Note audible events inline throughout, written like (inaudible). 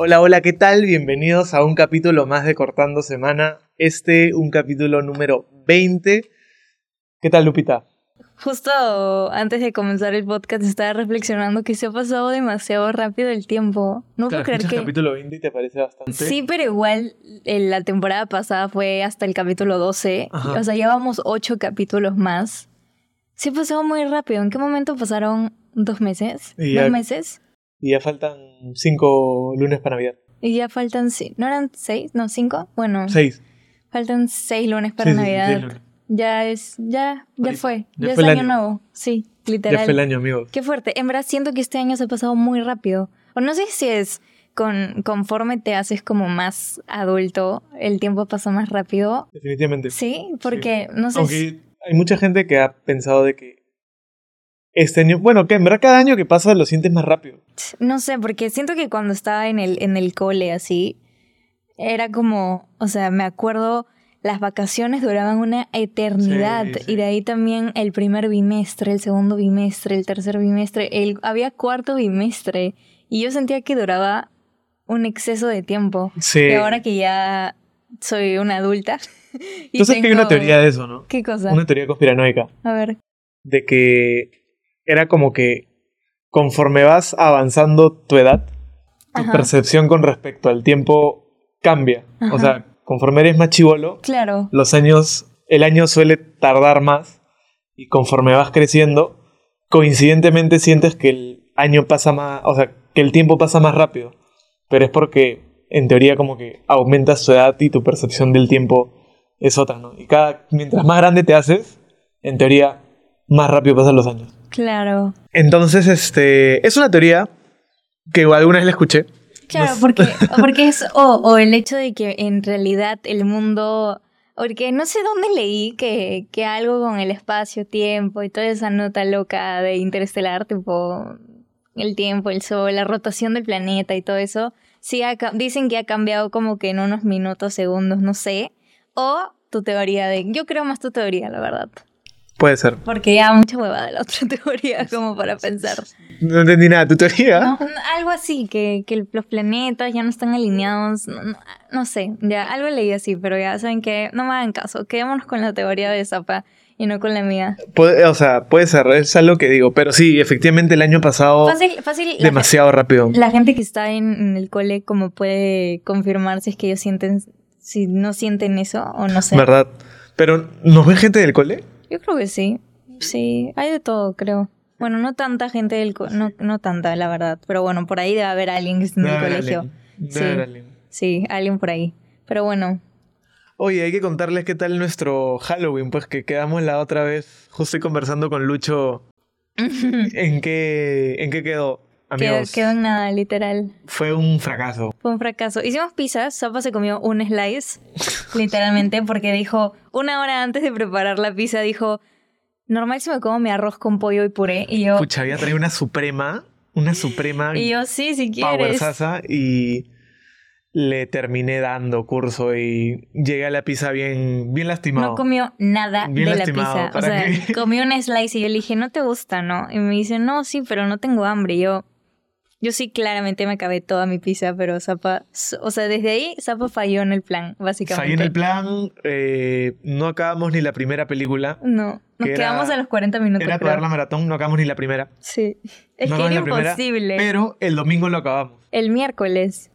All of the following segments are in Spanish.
Hola, hola, ¿qué tal? Bienvenidos a un capítulo más de Cortando Semana. Este, un capítulo número 20. ¿Qué tal, Lupita? Justo antes de comenzar el podcast estaba reflexionando que se ha pasado demasiado rápido el tiempo. No Claro, puedo creer que... capítulo 20 y te parece bastante. Sí, pero igual eh, la temporada pasada fue hasta el capítulo 12. Ajá. O sea, llevamos ocho capítulos más. Sí ha pasado muy rápido. ¿En qué momento pasaron dos meses? Ya- ¿Dos meses? Y ya faltan 5 lunes para Navidad. Y ya faltan... si- ¿No eran seis? ¿No, cinco? Bueno, 6. faltan seis lunes para Navidad. Ya es... Ya, ya fue. Ya Ya, fue es el año año. nuevo. Sí, Ya literal. fue el año, amigos. Qué fuerte. En verdad siento que este año se ha pasado muy rápido. O no sé si es con, conforme te haces como más adulto, el tiempo pasa más rápido. Definitivamente. Sí, porque no sé. si- Aunque hay mucha gente que ha pensado de que este año, bueno, que en verdad cada año que pasa lo sientes más rápido. No sé, porque siento que cuando estaba en el, en el cole así, era como, o sea, me acuerdo, las vacaciones duraban una eternidad. Sí, sí. Y de ahí también el primer bimestre, el segundo bimestre, el tercer bimestre, el, había cuarto bimestre. Y yo sentía que duraba un exceso de tiempo. Sí. Y ahora que ya soy una adulta. Tú sabes que hay una tengo- teoría de eso, ¿no? ¿Qué cosa? Una teoría conspiranoica. A ver. De que era como que conforme vas avanzando tu edad, tu Ajá. percepción con respecto al tiempo cambia. O sea, conforme eres más chivolo, Claro. los años, el año suele tardar más y conforme vas creciendo, coincidentemente sientes que el año pasa más, o sea, que el tiempo pasa más rápido. Pero es porque, en teoría, como que aumentas tu edad y tu percepción del tiempo es otra, ¿no? Y cada, mientras más grande te haces, en teoría, más rápido pasan los años. Claro. Entonces, este, es una teoría que alguna vez la escuché. Claro, No porque, (laughs) porque es, o, o el hecho de que en realidad el mundo, porque no sé dónde leí que, que algo con el espacio-tiempo y toda esa nota loca de interestelar, tipo el tiempo, el sol, la rotación del planeta y todo eso, sí ha dicen que ha cambiado como que en unos minutos, segundos, no sé, o tu teoría de, yo creo más tu teoría, la verdad, Puede ser. porque ya mucha hueva de la otra (laughs) teoría como para pensar. No entendí nada. ¿Tu teoría? No, algo así, que, que los planetas ya no están alineados, no, no- no sé, ya algo leí así, pero ya saben que no me hagan caso, quedémonos con la teoría de Zapa y no con la mía. Puede- o sea, puede ser, es algo que digo. Pero sí, efectivamente el año pasado... Fácil, fácil, la, demasiado rápido. la gente que está en, en el cole como puede confirmar si es que ellos sienten, si no sienten eso o no sé. ¿Verdad? Pero, ¿nos ve gente del cole? Yo creo que sí, sí, hay de todo, creo. Bueno, no tanta gente del co- no, no tanta, la verdad, pero bueno, por ahí debe haber alguien que en el colegio. Sí. haber alguien. Sí, alguien por ahí. Pero bueno, Oye, hay que contarles qué tal nuestro Halloween, pues que quedamos la otra vez, justo conversando con Lucho, (laughs) ¿en qué, en qué quedó? Amigos, quedó en nada, literal. fue un fracaso. Fue un fracaso. Hicimos pizzas, Zapa se comió un slice, literalmente, porque dijo, una hora antes de preparar la pizza, dijo, normal si me como mi arroz con pollo y puré. Y yo, Pucha, había traído una suprema, una suprema y yo sí, si quieres. powerzaza y le terminé dando curso y llegué a la pizza bien, bien lastimado. No comió nada Bien de la pizza. O ¿para sea, comió un slice y yo le dije, ¿no te gusta, no? Y me dice, no, sí, pero no tengo hambre. Y yo, yo sí, claramente me acabé toda mi pizza, pero Zapa, o sea, desde ahí Zapa falló en el plan, básicamente. Fallé en el plan, eh, no acabamos ni la primera película. No, nos que era- quedamos a los 40 minutos. Era acabar la maratón, no acabamos ni la primera. Sí. Es No que era primera, imposible. Pero el domingo lo acabamos. El miércoles.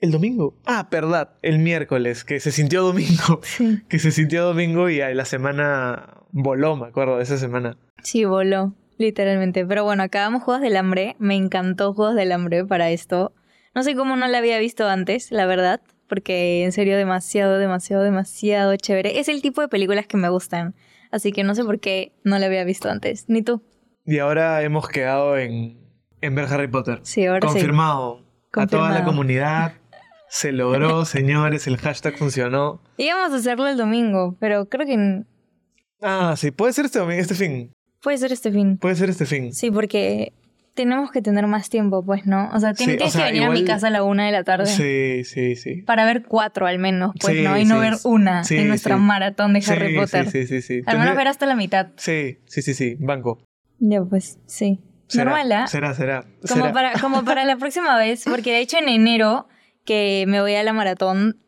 ¿El domingo? Ah, verdad, el miércoles, que se sintió domingo. (laughs) Sí. Que se sintió domingo y la semana voló, me acuerdo de esa semana. Sí, voló, literalmente. Pero bueno, acabamos Juegos del Hambre. Me encantó Juegos del Hambre para esto. No sé cómo no la había visto antes, la verdad. Porque en serio, demasiado, demasiado, demasiado chévere. Es el tipo de películas que me gustan. Así que no sé por qué no la había visto antes. Ni tú. Y ahora hemos quedado en, en ver Harry Potter. Sí, ahora sí. Confirmado. A toda la Confirmado. comunidad. Se logró, (laughs) señores, el hashtag funcionó. Íbamos a hacerlo el domingo, pero creo que Ah, sí, puede ser este domingo, este fin. Puede ser este fin. Puede ser este fin. Sí, porque tenemos que tener más tiempo, pues, ¿no? O sea, tien- Sí, o tienes sea, que venir a mi casa a la una de la tarde. Sí, sí, sí. Para ver cuatro al menos, pues, Sí, ¿no? Y no sí, ver una en nuestra maratón de Harry Potter. Sí, sí, sí. Al menos Tendré- ver hasta la mitad. Sí, sí, sí, sí, banco. Ya, pues, sí. Será, Normal, ¿ah? Será, será. Como será. para, como para la próxima vez, porque de hecho en enero que me voy a la maratón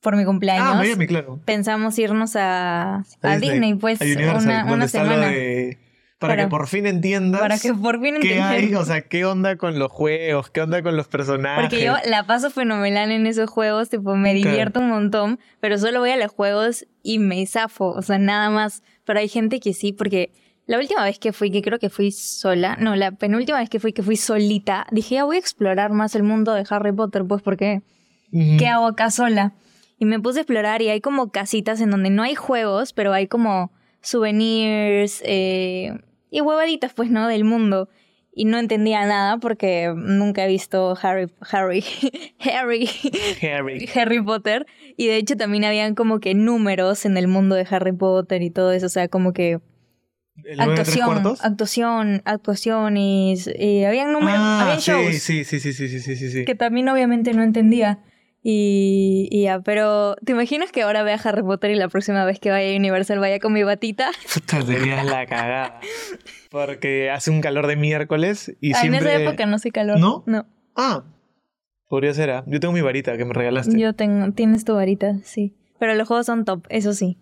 por mi cumpleaños, Ah, Miami, claro. pensamos irnos a, a Disney, Disney, pues a una, una semana. de- Para, Para- que por fin entiendas Para que por fin qué hay, o sea, qué onda con los juegos, qué onda con los personajes. Porque yo la paso fenomenal en esos juegos, tipo, me divierto un montón, pero solo voy a los juegos y me zafo, o sea, nada más. Pero hay gente que sí, porque la última vez que fui, que creo que fui sola, no, la penúltima vez que fui, que fui solita, dije, ya voy a explorar más el mundo de Harry Potter, pues, porque Ujú. ¿qué hago acá sola? Y me puse a explorar y hay como casitas en donde no hay juegos, pero hay como souvenirs eh, y huevaditas, pues, ¿no? Del mundo. Y no entendía nada porque nunca he visto Harry, Harry, (laughs) Harry, Harry. (laughs) Harry Potter. Y de hecho también habían como que números en el mundo de Harry Potter y todo eso. O sea, como que ¿El nueve de tres actuación, actuación, actuaciones. Y habían números, Ah, habían shows sí, sí, sí, sí, sí, sí, sí, sí. que también obviamente no entendía. Y, y ya, pero ¿te imaginas que ahora vea Harry Potter y la próxima vez que vaya a Universal vaya con mi batita? (laughs) Puta, serías la cagada. Porque hace un calor de miércoles y Ah, siempre... En esa época no hace calor. ¿No? No. Ah, podría ser, ¿ah? Yo tengo mi varita que me regalaste. Yo tengo, tienes tu varita, sí. Pero los juegos son top, eso sí.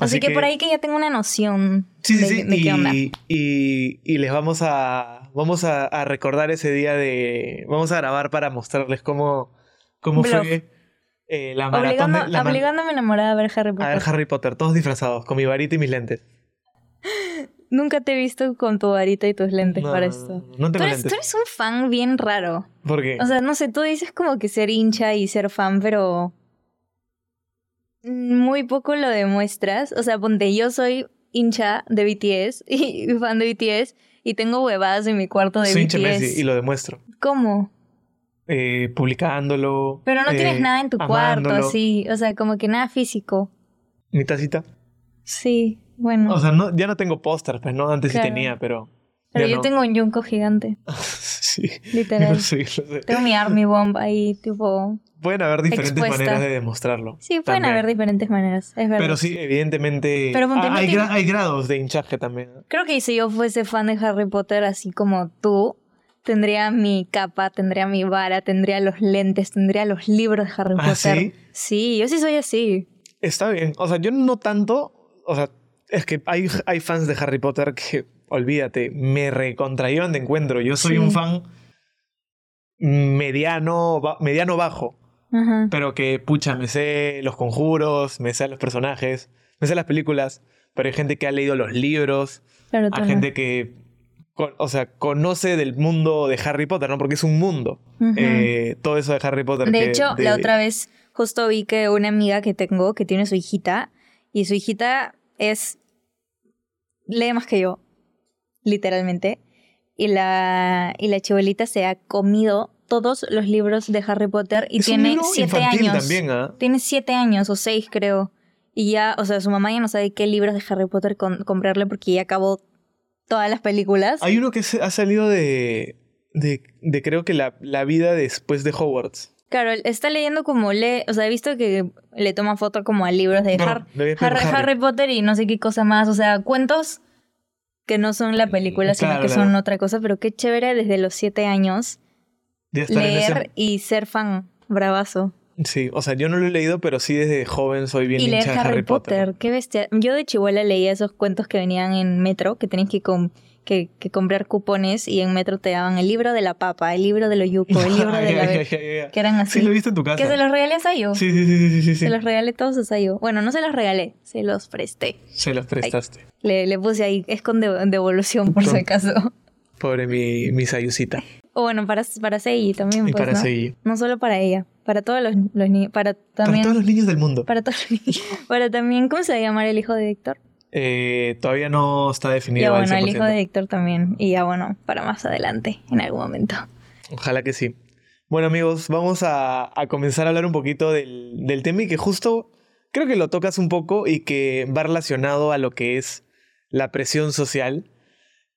Así, que, por ahí que ya tengo una noción Sí, sí, de, sí. de qué onda. y, y, y les vamos a vamos a, a recordar ese día de vamos a grabar para mostrarles cómo cómo fue eh, la maratón Obligando, de, la a enamorada a ver Harry a Potter. ver Harry Potter todos disfrazados con mi varita y mis lentes (laughs) Nunca te he visto con tu varita y tus lentes no, para esto. no, no Tú tengo eres, lentes tú eres un fan bien raro. ¿por qué? O sea, no sé, tú dices como que ser hincha y ser fan, pero muy poco lo demuestras. O sea, ponte, yo soy hincha de BTS (laughs) y fan de BTS y tengo huevadas en mi cuarto de soy hincha BTS. Messi y lo demuestro ¿Cómo? Eh, publicándolo Pero no eh, tienes nada en tu cuarto, así. O sea, como que nada físico. mi tacita Sí, bueno. o sea no, ya no tengo póster pues no antes Claro. sí tenía pero pero yo no. tengo un yunco gigante, (laughs) sí literal. (laughs) sí, lo sé. tengo mi Army Bomb ahí, tipo... pueden haber diferentes Expuesta. maneras de demostrarlo Sí, pueden también. haber diferentes maneras, es verdad. Pero sí, evidentemente. Pero ah, hay, gra- hay grados de hinchaje también. Creo que si yo fuese fan de Harry Potter así como tú, tendría mi capa, tendría mi vara, tendría los lentes, tendría los libros de Harry ¿Ah, Potter. sí? Sí, yo sí soy así. Está bien. O sea, yo no tanto. O sea, es que hay, hay fans de Harry Potter que, olvídate, me recontraíban de encuentro. Yo soy Sí. un fan mediano, mediano bajo. Ajá. Pero que, pucha, me sé los conjuros, me sé los personajes, me sé las películas. Pero hay gente que ha leído los libros. Claro, Hay no. gente que. O sea, conoce del mundo de Harry Potter, ¿no? Porque es un mundo. Ujú. Eh, todo eso de Harry Potter. De que- hecho, de- la otra vez justo vi que una amiga que tengo, que tiene su hijita, y su hijita es... lee más que yo, literalmente. Y la, y la chibolita se ha comido todos los libros de Harry Potter y Es un tiene libro siete años. también, ¿ah? Tiene siete años o seis, creo. Y ya, o sea, su mamá ya no sabe qué libros de Harry Potter con- comprarle porque ya acabó todas las películas. Hay uno que ha salido de. de, de creo que la, la vida después de Hogwarts. Claro, está leyendo como lee, o sea, he visto que le toma foto como a libros de No, Har- de Harry, Harry. Harry Potter y no sé qué cosa más, o sea, cuentos que no son la película, sino Claro, que claro. son otra cosa, pero qué chévere desde los siete años ese- leer y ser fan, bravazo. Sí, o sea, yo no lo he leído, pero sí desde joven soy bien y leer hincha de Harry, Potter. qué bestia. Yo de chihuahua leía esos cuentos que venían en Metro, que tenías que, com- que, que comprar cupones y en Metro te daban el libro de la papa, el libro de lo yuco, el libro de la... (laughs) Ay. que eran así. Sí, lo he visto en tu casa. que se los regalé a Sayo. Sí, sí, sí, sí, sí, sí. Se los regalé todos a Sayo. Bueno, no se los regalé, se los presté. Se los prestaste. Le, le puse ahí, es con de- devolución por si acaso. Pobre mi, mi sayucita. O bueno, para, para Sei también, Y pues, para ¿no? Sei. No solo para ella, para todos los, los niños, para también... Para todos los niños del mundo. Para todos los niños. (laughs) Para también, ¿cómo se va a llamar el hijo de Héctor? Eh, todavía no está definido Ya al bueno, el 100%. hijo de Héctor también. Y ya bueno, para más adelante, en algún momento. Ojalá que sí. Bueno amigos, vamos a, a comenzar a hablar un poquito del, del tema y que justo creo que lo tocas un poco y que va relacionado a lo que es la presión social,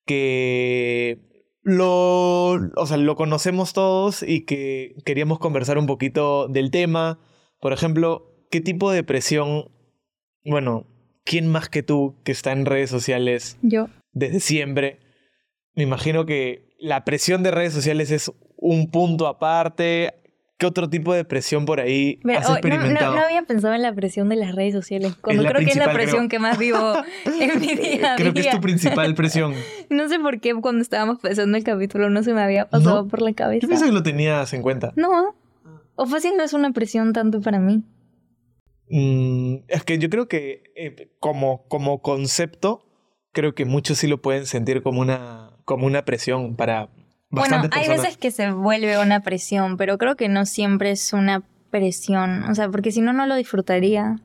que lo, o sea, lo conocemos todos y que queríamos conversar un poquito del tema. Por ejemplo, ¿qué tipo de presión, bueno, quién más que tú que está en redes sociales Yo. desde siempre, me imagino que la presión de redes sociales es un punto aparte. ¿Qué otro tipo de presión por ahí Pero, has oh, no, experimentado? no- no había pensado en la presión de las redes sociales. Cuando la creo que es la presión creo. que más vivo (laughs) en mi día a Creo que es tu principal presión. (laughs) No sé por qué cuando estábamos pensando el capítulo no se me había pasado ¿No? por la cabeza. Yo pensé que lo tenías en cuenta. No. O fácil no es una presión tanto para mí. Mm, es que yo creo que eh, como, como concepto, creo que muchos sí lo pueden sentir como una, como una presión para Bueno, hay personas. veces que se vuelve una presión, pero creo que no siempre es una presión. O sea, porque si no, no lo disfrutaría.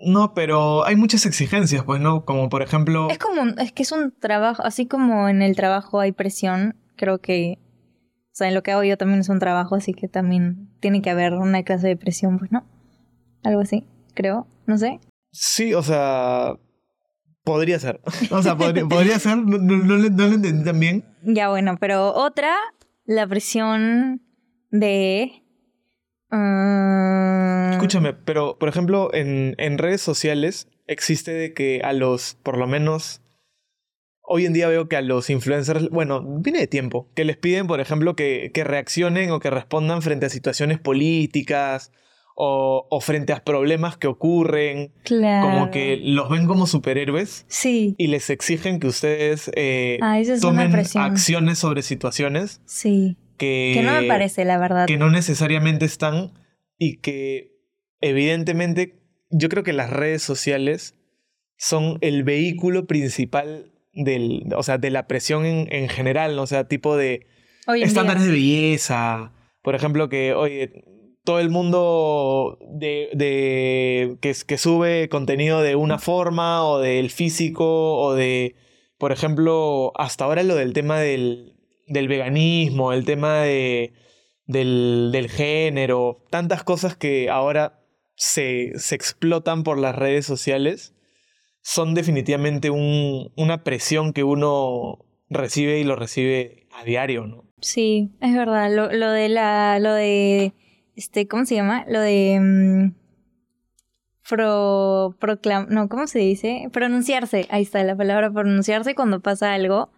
No, pero hay muchas exigencias, pues, ¿no? Como por ejemplo... Es como, es que es un trabajo, así como en el trabajo hay presión, creo que, o sea, en lo que hago yo también es un trabajo, así que también tiene que haber una clase de presión, pues, ¿no? Algo así, creo, no sé. Sí, o sea... Podría ser. O sea, podría, (laughs) podría ser. No, no- no le- no lo entendí tan bien. Ya bueno, pero otra, la presión de... mm, Escúchame, pero por ejemplo, en, en redes sociales existe de que a los, por lo menos, hoy en día veo que a los influencers, bueno, viene de tiempo, que les piden, por ejemplo, que, que reaccionen o que respondan frente a situaciones políticas o, o frente a problemas que ocurren, Claro. como que los ven como superhéroes Sí. y les exigen que ustedes eh, Ah, esa es una tomen presión. acciones sobre situaciones Sí. que, Que no me parece, la verdad. que no necesariamente están y que evidentemente yo creo que las redes sociales son el vehículo principal del, o sea, de la presión en, en general, ¿no? o sea, tipo de estándares de belleza, por ejemplo, que, oye, todo el mundo de, de que, sube contenido de una forma o del físico o de, por ejemplo, hasta ahora lo del tema del, del veganismo, el tema de, del, del género, tantas cosas que ahora se, se explotan por las redes sociales, son definitivamente un- una presión que uno recibe y lo recibe a diario, ¿no? Sí, es verdad. Lo, lo de la. Lo de. Este, ¿cómo se llama? Lo de. mm, pro. proclam. No, ¿cómo se dice? Pronunciarse. Ahí está la palabra pronunciarse cuando pasa algo.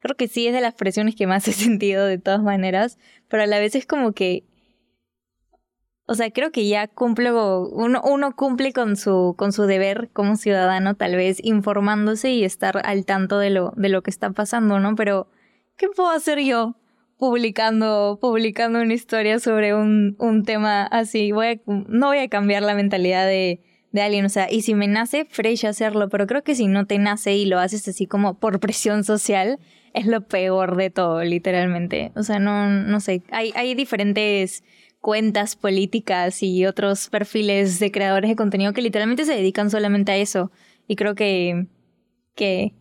Creo que sí es de las presiones que más (laughs) he sentido de todas maneras. Pero a la vez es como que. O sea, creo que ya cumplo. Uno, uno cumple con su, con su deber como ciudadano, tal vez, informándose y estar al tanto de lo, de lo que está pasando, ¿no? Pero. ¿Qué puedo hacer yo? Publicando, publicando una historia sobre un, un tema así. No voy a cambiar la mentalidad de, de alguien. O sea, y si me nace, fresh hacerlo. Pero creo que si no te nace y lo haces así como por presión social, es lo peor de todo, literalmente. O sea, no, no sé. Hay, hay diferentes cuentas políticas y otros perfiles de creadores de contenido que literalmente se dedican solamente a eso. Y creo que, que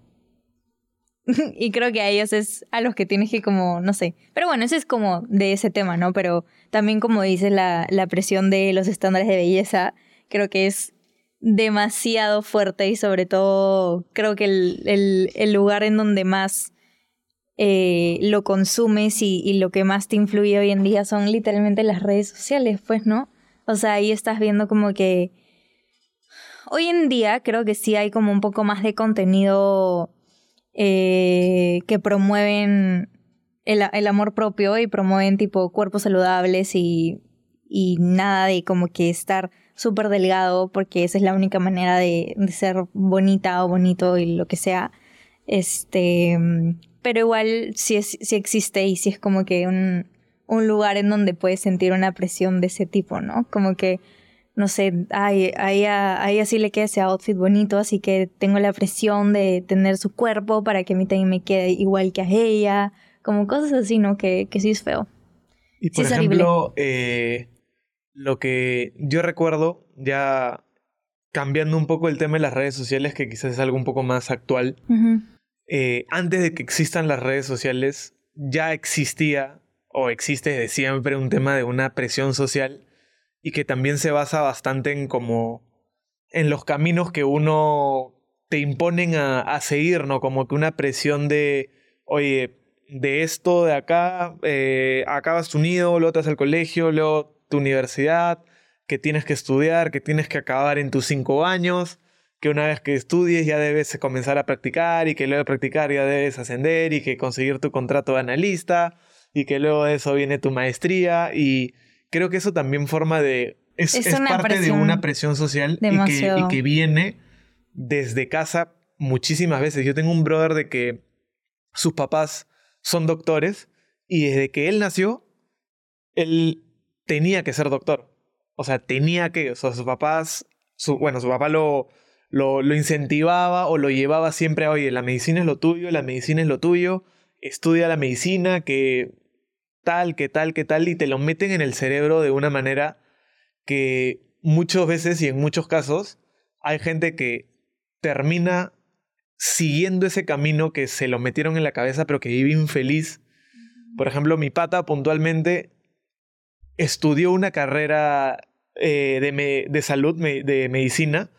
(laughs) y creo que a ellos es a los que tienes que como, no sé. Pero bueno, ese es como de ese tema, ¿no? Pero también como dices, la, la presión de los estándares de belleza, creo que es demasiado fuerte y sobre todo creo que el, el, lugar en donde más eh, lo consumes y lo que más te influye hoy en día son literalmente las redes sociales, pues, ¿no? O sea, ahí estás viendo como que... Hoy en día creo que sí hay como un poco más de contenido eh, que promueven el, el amor propio y promueven tipo cuerpos saludables y, y nada de como que estar súper delgado porque esa es la única manera de, ser bonita o bonito y lo que sea. Este, pero igual sí, es, sí existe y sí es como que un, un lugar en donde puedes sentir una presión de ese tipo, ¿no? Como que no sé, ay, a ella, a ella sí le queda ese outfit bonito, así que tengo la presión de tener su cuerpo para que a mí también me quede igual que a ella, como cosas así, ¿no? Que, que sí es feo. Y por ejemplo, eh, lo que yo recuerdo, ya cambiando un poco el tema de las redes sociales, que quizás es algo un poco más actual, eh, antes de que existan las redes sociales, ya existía o existe desde siempre un tema de una presión social y que también se basa bastante en como en los caminos que uno te imponen a, a seguir, ¿no? Como que una presión de, oye, de esto, de acá, eh, acabas tu nido, luego te vas al colegio, luego tu universidad, que tienes que estudiar, que tienes que acabar en tus cinco años, que una vez que estudies ya debes comenzar a practicar y que luego de practicar ya debes ascender y que conseguir tu contrato de analista y que luego de eso viene tu maestría y creo que eso también forma de... Es, parte de una presión social y que, y que viene desde casa muchísimas veces. Yo tengo un brother de que sus papás son doctores y desde que él nació, él tenía que ser doctor. O sea, tenía que, o sea, sus papás, su, bueno, su papá lo, lo, lo, incentivaba o lo llevaba siempre a, oye, la medicina es lo tuyo, la medicina es lo tuyo, estudia la medicina, que tal, que tal, que tal, y te lo meten en el cerebro de una manera que muchas veces y en muchos casos hay gente que termina siguiendo ese camino que se lo metieron en la cabeza pero que vive infeliz. Por ejemplo, mi pata puntualmente estudió una carrera eh, de, de, salud, de medicina,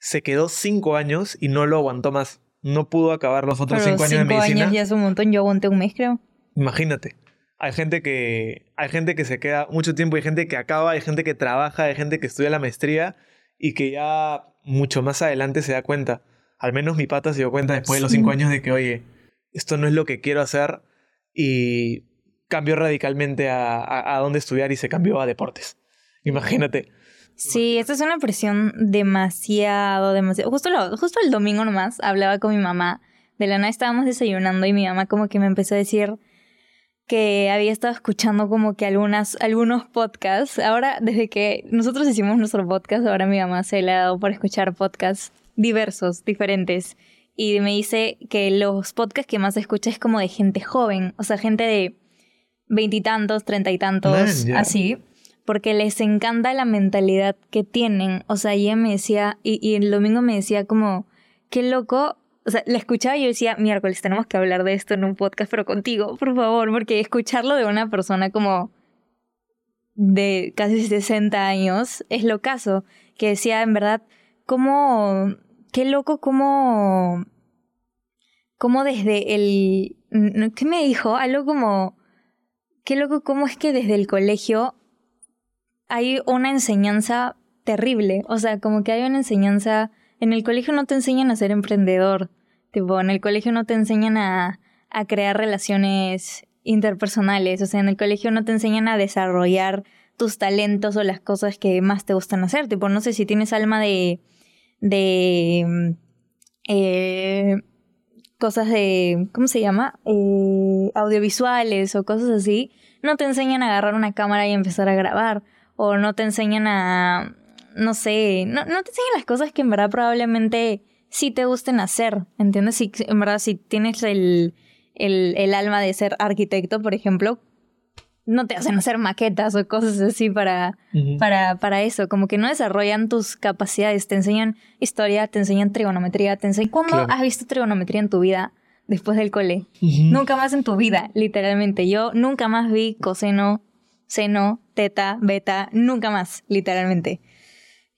se quedó cinco años y no lo aguantó más. No pudo acabar los otros cinco años de medicina. Cinco años ya es un montón, yo aguanté un mes creo. Imagínate. Hay gente que hay gente que se queda mucho tiempo, hay gente que acaba, hay gente que trabaja, hay gente que estudia la maestría y que ya mucho más adelante se da cuenta. Al menos mi pata se dio cuenta después de los cinco años de que, oye, esto no es lo que quiero hacer y cambió radicalmente a, a, dónde estudiar y se cambió a deportes. Imagínate. Sí, esta es una presión demasiado, demasiado. Justo, justo el domingo nomás hablaba con mi mamá. De la nada estábamos desayunando y mi mamá como que me empezó a decir que había estado escuchando como que algunas, algunos podcasts. Ahora, desde que nosotros hicimos nuestro podcast, ahora mi mamá se le ha dado por escuchar podcasts diversos, diferentes. Y me dice que los podcasts que más escucha es como de gente joven, o sea, gente de veintitantos, treinta y tantos, así, porque les encanta la mentalidad que tienen. O sea, ella me decía, y, y el domingo me decía como, qué loco o sea, la escuchaba y yo decía, miércoles, tenemos que hablar de esto en un podcast, pero contigo, por favor, porque escucharlo de una persona como de casi 60 años es lo caso, que decía, en verdad, cómo, qué loco, cómo, cómo desde el, ¿qué me dijo? Algo como, qué loco, cómo es que desde el colegio hay una enseñanza terrible, o sea, como que hay una enseñanza en el colegio no te enseñan a ser emprendedor. Tipo, en el colegio no te enseñan a, a crear relaciones interpersonales. O sea, en el colegio no te enseñan a desarrollar tus talentos o las cosas que más te gustan hacer. Tipo, no sé si tienes alma de. de. Eh, cosas de. ¿Cómo se llama? Eh, audiovisuales o cosas así. No te enseñan a agarrar una cámara y empezar a grabar. O no te enseñan a no sé, no, no te enseñan las cosas que en verdad probablemente sí te gusten hacer, ¿entiendes? Si en verdad si tienes el, el, el alma de ser arquitecto, por ejemplo, no te hacen hacer maquetas o cosas así para, para, para eso. Como que no desarrollan tus capacidades. Te enseñan historia, te enseñan trigonometría, te enseñan... ¿Cuándo has visto trigonometría en tu vida después del cole? Nunca más en tu vida, literalmente. Yo nunca más vi coseno, seno, teta, beta, nunca más, literalmente.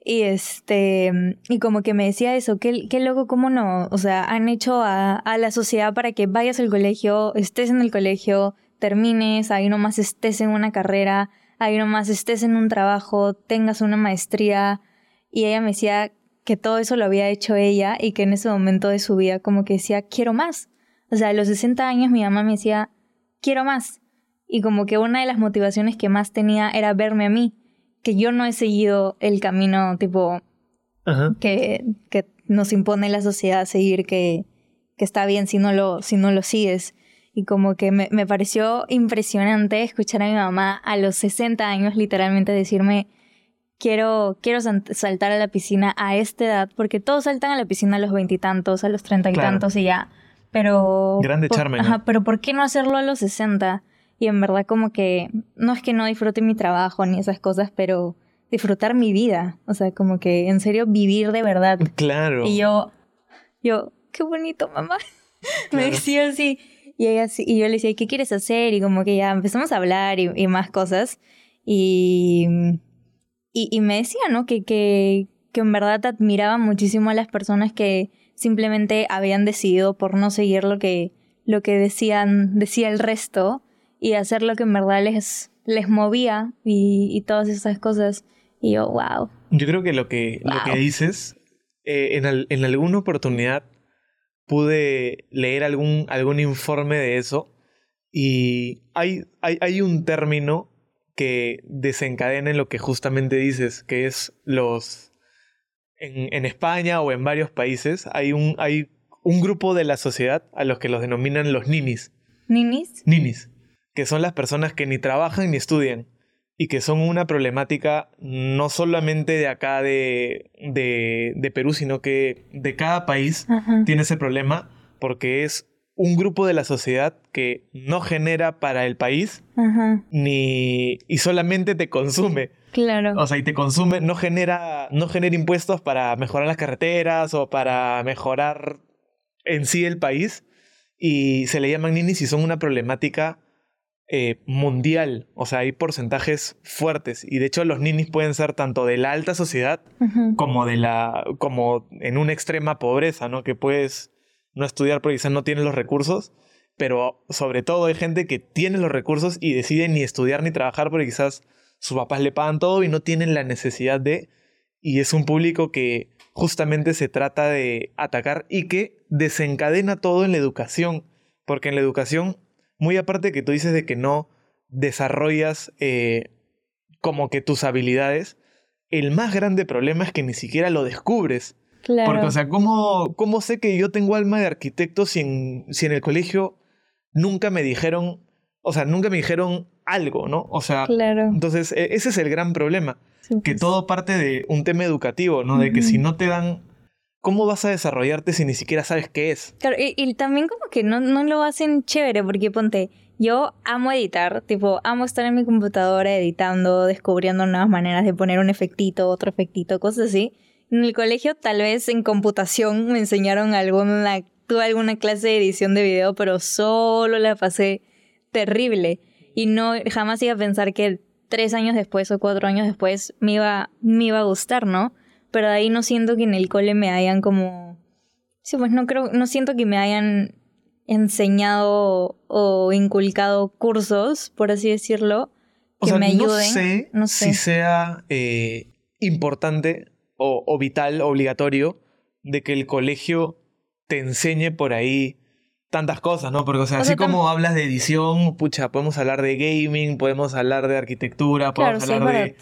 Y este, y como que me decía eso, qué, qué loco, cómo no, o sea, han hecho a, a, la sociedad para que vayas al colegio, estés en el colegio, termines, ahí nomás estés en una carrera, ahí nomás estés en un trabajo, tengas una maestría. Y ella me decía que todo eso lo había hecho ella y que en ese momento de su vida como que decía, quiero más. O sea, a los 60 años mi mamá me decía, quiero más. Y como que una de las motivaciones que más tenía era verme a mí que yo no he seguido el camino tipo Que, que nos impone la sociedad a seguir, que, que está bien si no lo, si no lo sigues. Y como que me, me pareció impresionante escuchar a mi mamá a los 60 años literalmente decirme, quiero, quiero saltar a la piscina a esta edad, porque todos saltan a la piscina a los veintitantos, a los treinta y tantos y ya. Pero... Grande charme. Ajá, pero ¿por qué no hacerlo a los 60? Y en verdad como que no es que no disfrute mi trabajo ni esas cosas, pero disfrutar mi vida. O sea, como que en serio vivir de verdad. Claro. Y yo, yo, qué bonito, mamá. (laughs) Me decía así. Y ella y yo le decía, ¿qué quieres hacer? Y como que ya empezamos a hablar y, más cosas. Y, y, y, me decía, ¿no? Que, que, que en verdad admiraba muchísimo a las personas que simplemente habían decidido por no seguir lo que, lo que decían, decía el resto y hacer lo que en verdad les, les movía y, y todas esas cosas. Y yo, wow. Yo creo que lo que, lo que dices eh, en, en alguna oportunidad pude leer algún, algún informe de eso y hay, hay, hay un término que desencadena en lo que justamente dices, que es los... En, en, España o en varios países hay un, hay un grupo de la sociedad a los que los denominan los ninis. ¿Ninis? Ninis, que son las personas que ni trabajan ni estudian y que son una problemática no solamente de acá de, de, de Perú, sino que de cada país Ajá. tiene ese problema porque es un grupo de la sociedad que no genera para el país Ajá. ni y solamente te consume. Claro. O sea, y te consume, no genera, no genera impuestos para mejorar las carreteras o para mejorar en sí el país. Y se le llaman ninis y son una problemática eh, mundial. O sea, hay porcentajes fuertes. Y de hecho, los ninis pueden ser tanto de la alta sociedad como de la. como en una extrema pobreza, ¿no? Que puedes no estudiar porque quizás no tienes los recursos. Pero sobre todo hay gente que tiene los recursos y decide ni estudiar ni trabajar porque quizás sus papás le pagan todo y no tienen la necesidad de. Y es un público que justamente se trata de atacar y que desencadena todo en la educación. Porque en la educación, muy aparte que tú dices de que no desarrollas eh, como que tus habilidades, el más grande problema es que ni siquiera lo descubres. Claro. Porque, o sea, ¿cómo, cómo sé que yo tengo alma de arquitecto si en, si en el colegio nunca me dijeron, o sea, nunca me dijeron algo, ¿no? O sea, claro. entonces e- ese es el gran problema, Sí, que pues. todo parte de un tema educativo, ¿no? De que si no te dan, ¿cómo vas a desarrollarte si ni siquiera sabes qué es? Claro, y, y también como que no, no lo hacen chévere, porque ponte, yo amo editar, tipo, amo estar en mi computadora editando, descubriendo nuevas maneras de poner un efectito, otro efectito, cosas así. En el colegio, tal vez en computación me enseñaron alguna, tuve alguna clase de edición de video, pero solo la pasé terrible. Y no, jamás iba a pensar que tres años después o cuatro años después me iba, me iba a gustar, ¿no? Pero de ahí no siento que en el cole me hayan como... Sí, pues no creo, no siento que me hayan enseñado o inculcado cursos, por así decirlo, O que sea, me no ayuden. sé, no sé. si sea eh, importante o, o vital, obligatorio, de que el colegio te enseñe por ahí tantas cosas, ¿no? Porque, o sea, O así sea, como hablas de edición, pucha, podemos hablar de gaming, podemos hablar de arquitectura, Claro, podemos sí, es hablar de, verdad.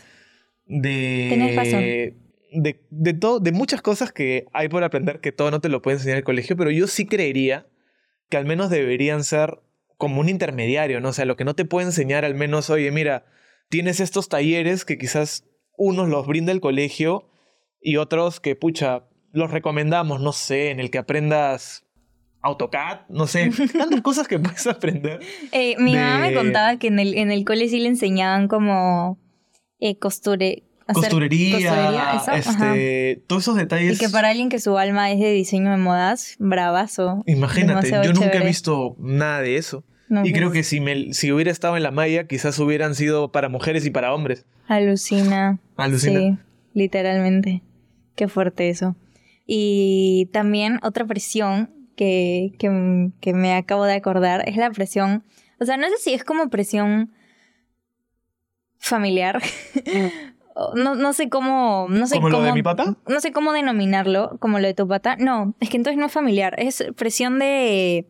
de, Tenés razón. De, de todo, de muchas cosas que hay por aprender que todo no te lo puede enseñar el colegio, pero yo sí creería que al menos deberían ser como un intermediario, ¿no? O sea, lo que no te puede enseñar al menos, oye, mira, tienes estos talleres que quizás unos los brinda el colegio y otros que, pucha, los recomendamos, no sé, en el que aprendas AutoCAD, no sé, (laughs) tantas cosas que puedes aprender. Eh, mi mamá me contaba que en el, en el cole sí le enseñaban como eh, costure, Costurería, costurería, eso, ajá. este, todos esos detalles. Y que para alguien que su alma es de diseño de modas, bravazo. Imagínate, yo nunca he chévere. visto nada de eso. No, Y creo pues, que si, me, si hubiera estado en la malla, quizás hubieran sido para mujeres y para hombres. Alucina. Alucina. Sí, literalmente. Qué fuerte eso. Y también otra presión que, que, que me acabo de acordar es la presión. O sea, no sé si es como presión familiar. (laughs) No, no sé cómo. No sé ¿Como lo cómo, de mi pata? No sé cómo denominarlo, como lo de tu pata. No, es que entonces no es familiar. Es presión de.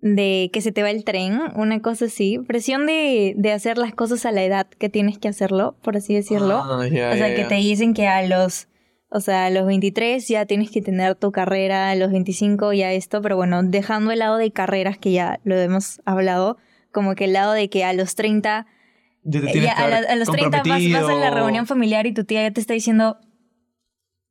de que se te va el tren, una cosa así. Presión de, de hacer las cosas a la edad que tienes que hacerlo, por así decirlo. Ah, o sea, que te dicen que a los. O sea, a los 23 ya tienes que tener tu carrera, a los 25 ya esto, pero bueno, dejando el lado de carreras que ya lo hemos hablado, como que el lado de que a los 30 Ya te eh, ya a, la- haber a los 30 vas, vas a la reunión familiar y tu tía ya te está diciendo,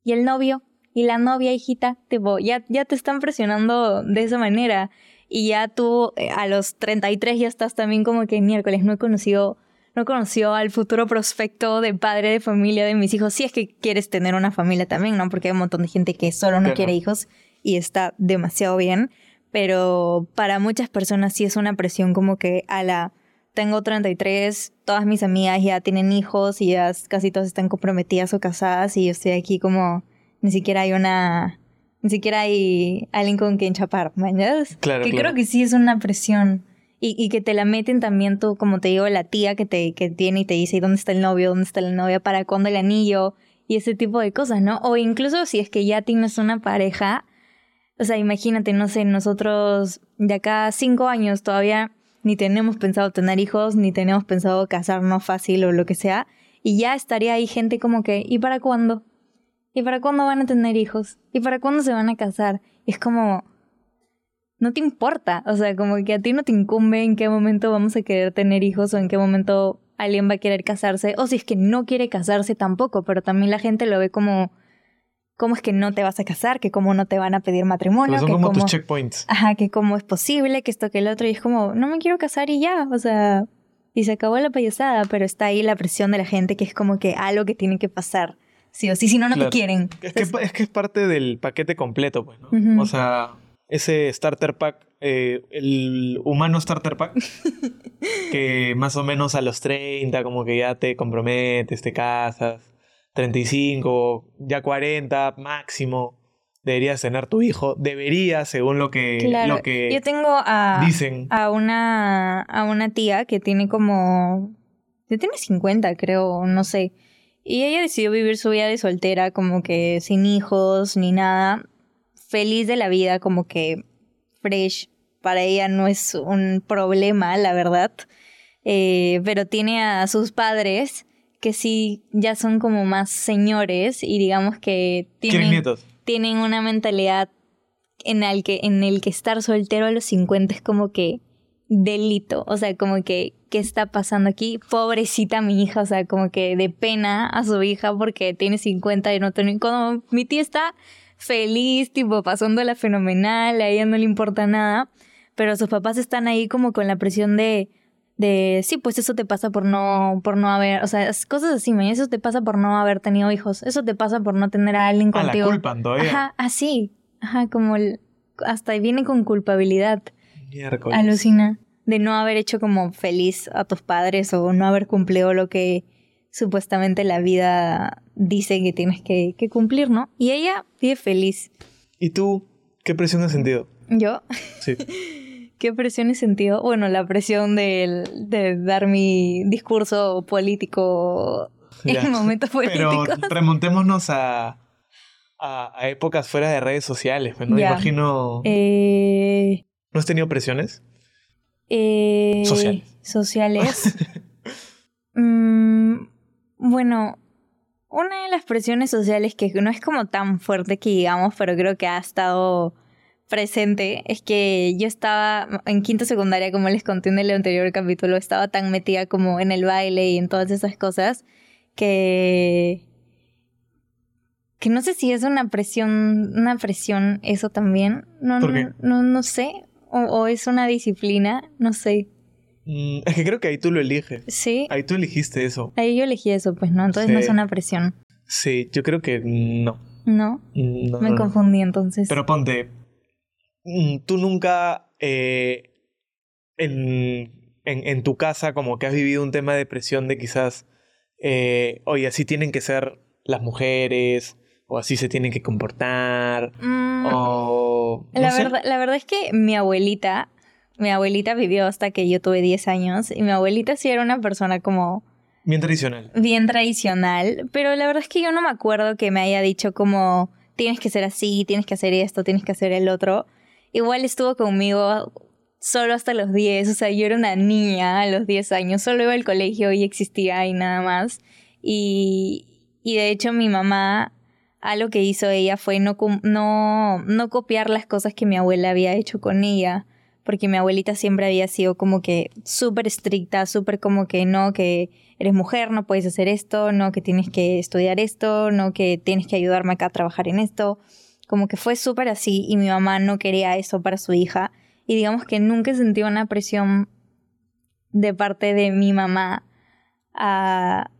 ¿y el novio? ¿Y la novia, hijita? Tipo, ya, ya te están presionando de esa manera. Y ya tú eh, a los 33 ya estás también como que miércoles no he conocido, no conoció al futuro prospecto de padre de familia de mis hijos. Si es que quieres tener una familia también, ¿no? Porque hay un montón de gente que solo no quiere hijos y está demasiado bien. Pero para muchas personas sí es una presión como que a la tengo 33, todas mis amigas ya tienen hijos y ya casi todas están comprometidas o casadas y yo estoy aquí como ni siquiera hay una ni siquiera hay alguien con quien chapar, ¿me entiendes? Claro, que claro. creo que sí es una presión y, y que te la meten también tú, como te digo, la tía que te que tiene y te dice, ¿y dónde está el novio? ¿Dónde está la novia? ¿Para cuándo el anillo? y ese tipo de cosas, ¿no? O incluso si es que ya tienes una pareja, o sea, imagínate, no sé, nosotros de acá a cinco años todavía ni tenemos pensado tener hijos, ni tenemos pensado casarnos fácil o lo que sea, y ya estaría ahí gente como que, ¿y para cuándo? ¿Y para cuándo van a tener hijos? ¿Y para cuándo se van a casar? Es como, no te importa, o sea, como que a ti no te incumbe en qué momento vamos a querer tener hijos o en qué momento alguien va a querer casarse, o si es que no quiere casarse tampoco, pero también la gente lo ve como, ¿cómo es que no te vas a casar? Que cómo no te van a pedir matrimonio. Pero son que como cómo- tus checkpoints. Ajá, que cómo es posible, que esto, que el otro, y es como, no me quiero casar y ya, o sea, y se acabó la payasada, pero está ahí la presión de la gente que es como que algo que tiene que pasar, sí o sí, si no, no Claro. te quieren. Es que, es que es parte del paquete completo, pues, ¿no? O sea, ese starter pack, eh, el humano starter pack, (laughs) que más o menos a los 30 como que ya te comprometes, te casas, 35, ya 40 máximo, deberías tener tu hijo, deberías según lo que, Claro, lo que yo tengo a, dicen. a, una, a una tía que tiene como, que tiene 50 creo, no sé, y ella decidió vivir su vida de soltera, como que sin hijos ni nada, feliz de la vida, como que fresh, para ella no es un problema, la verdad. Eh, pero tiene a sus padres que sí ya son como más señores y digamos que ¿Quieren tienen, tienen una mentalidad en el que en el que estar soltero a los 50 es como que delito, o sea, como que qué está pasando aquí, pobrecita mi hija, o sea, como que de pena a su hija porque tiene 50 y no tiene como mi tía está feliz, tipo pasándola fenomenal, a ella no le importa nada, pero sus papás están ahí como con la presión de de sí, pues eso te pasa por no por no haber, o sea, cosas así, man, eso te pasa por no haber tenido hijos, eso te pasa por no tener a alguien Ah, la contigo. culpan todavía. Ajá, así. Ajá, como el, hasta viene con culpabilidad. Miércoles. Alucina. De no haber hecho como feliz a tus padres o no haber cumplido lo que supuestamente la vida dice que tienes que, que cumplir, ¿no? Y ella vive feliz. ¿Y tú qué presión has sentido? Yo, Sí. (laughs) ¿qué presión he sentido? Bueno, la presión del- de, dar mi discurso político Ya. en momentos Pero políticos. (laughs) remontémonos a, a, a épocas fuera de redes sociales, pues, ¿no? Ya. Imagino... Eh, ¿No has tenido presiones? Eh, Sociales. Sociales. (laughs) Mm, bueno, una de las presiones sociales que no es como tan fuerte que digamos, pero creo que ha estado presente, es que yo estaba en quinto secundaria, como les conté en el anterior capítulo, estaba tan metida como en el baile y en todas esas cosas que que no sé si es una presión, una presión eso también, no, ¿Por qué? no, no, no sé, o, o es una disciplina, no sé, Mm, es que creo que ahí tú lo eliges. sí, Ahí tú elegiste eso. ahí yo elegí eso, pues no, entonces no Sí. es una presión, Sí, yo creo que no. ¿no? No, Me no, no. confundí entonces. Pero ponte, mm, tú nunca eh, en, en, en tu casa como que has vivido un tema de presión de quizás, eh, oye, así tienen que ser las mujeres, o así se tienen que comportar, Mm, o... no la, sé. verdad, la verdad es que mi abuelita, mi abuelita vivió hasta que yo tuve 10 años y mi abuelita sí era una persona como Bien tradicional. bien tradicional, pero la verdad es que yo no me acuerdo que me haya dicho como tienes que ser así, tienes que hacer esto, tienes que hacer el otro. Igual estuvo conmigo solo hasta los 10, o sea, yo era una niña a los 10 años, solo iba al colegio y existía y nada más. Y, y de hecho mi mamá, algo que hizo ella fue no, no, no copiar las cosas que mi abuela había hecho con ella porque mi abuelita siempre había sido como que súper estricta, súper como que no, que eres mujer, no puedes hacer esto, no, que tienes que estudiar esto, no, que tienes que ayudarme acá a trabajar en esto. Como que fue súper así y mi mamá no quería eso para su hija. Y digamos que nunca sentí una presión de parte de mi mamá a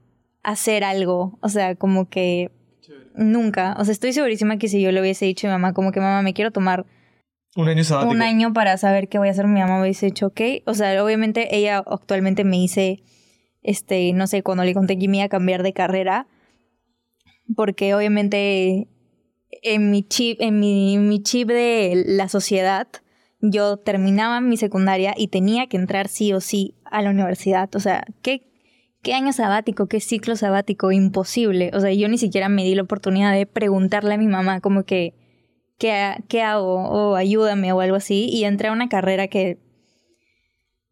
hacer algo. O sea, como que nunca. O sea, estoy segurísima que si yo le hubiese dicho a mi mamá, como que mamá, me quiero tomar Un año sabático. un año para saber qué voy a hacer. Mi mamá me hubiese dicho, ok. O sea, obviamente ella actualmente me dice, este, no sé, cuando le conté que me iba a cambiar de carrera, porque obviamente en mi chip, en mi, chip de la sociedad, yo terminaba mi secundaria y tenía que entrar sí o sí a la universidad. O sea, ¿qué, qué ¿qué año sabático? ¿Qué ciclo sabático? Imposible. O sea, yo ni siquiera me di la oportunidad de preguntarle a mi mamá como que, ¿qué, qué hago? O ayúdame o algo así. Y entré a una carrera que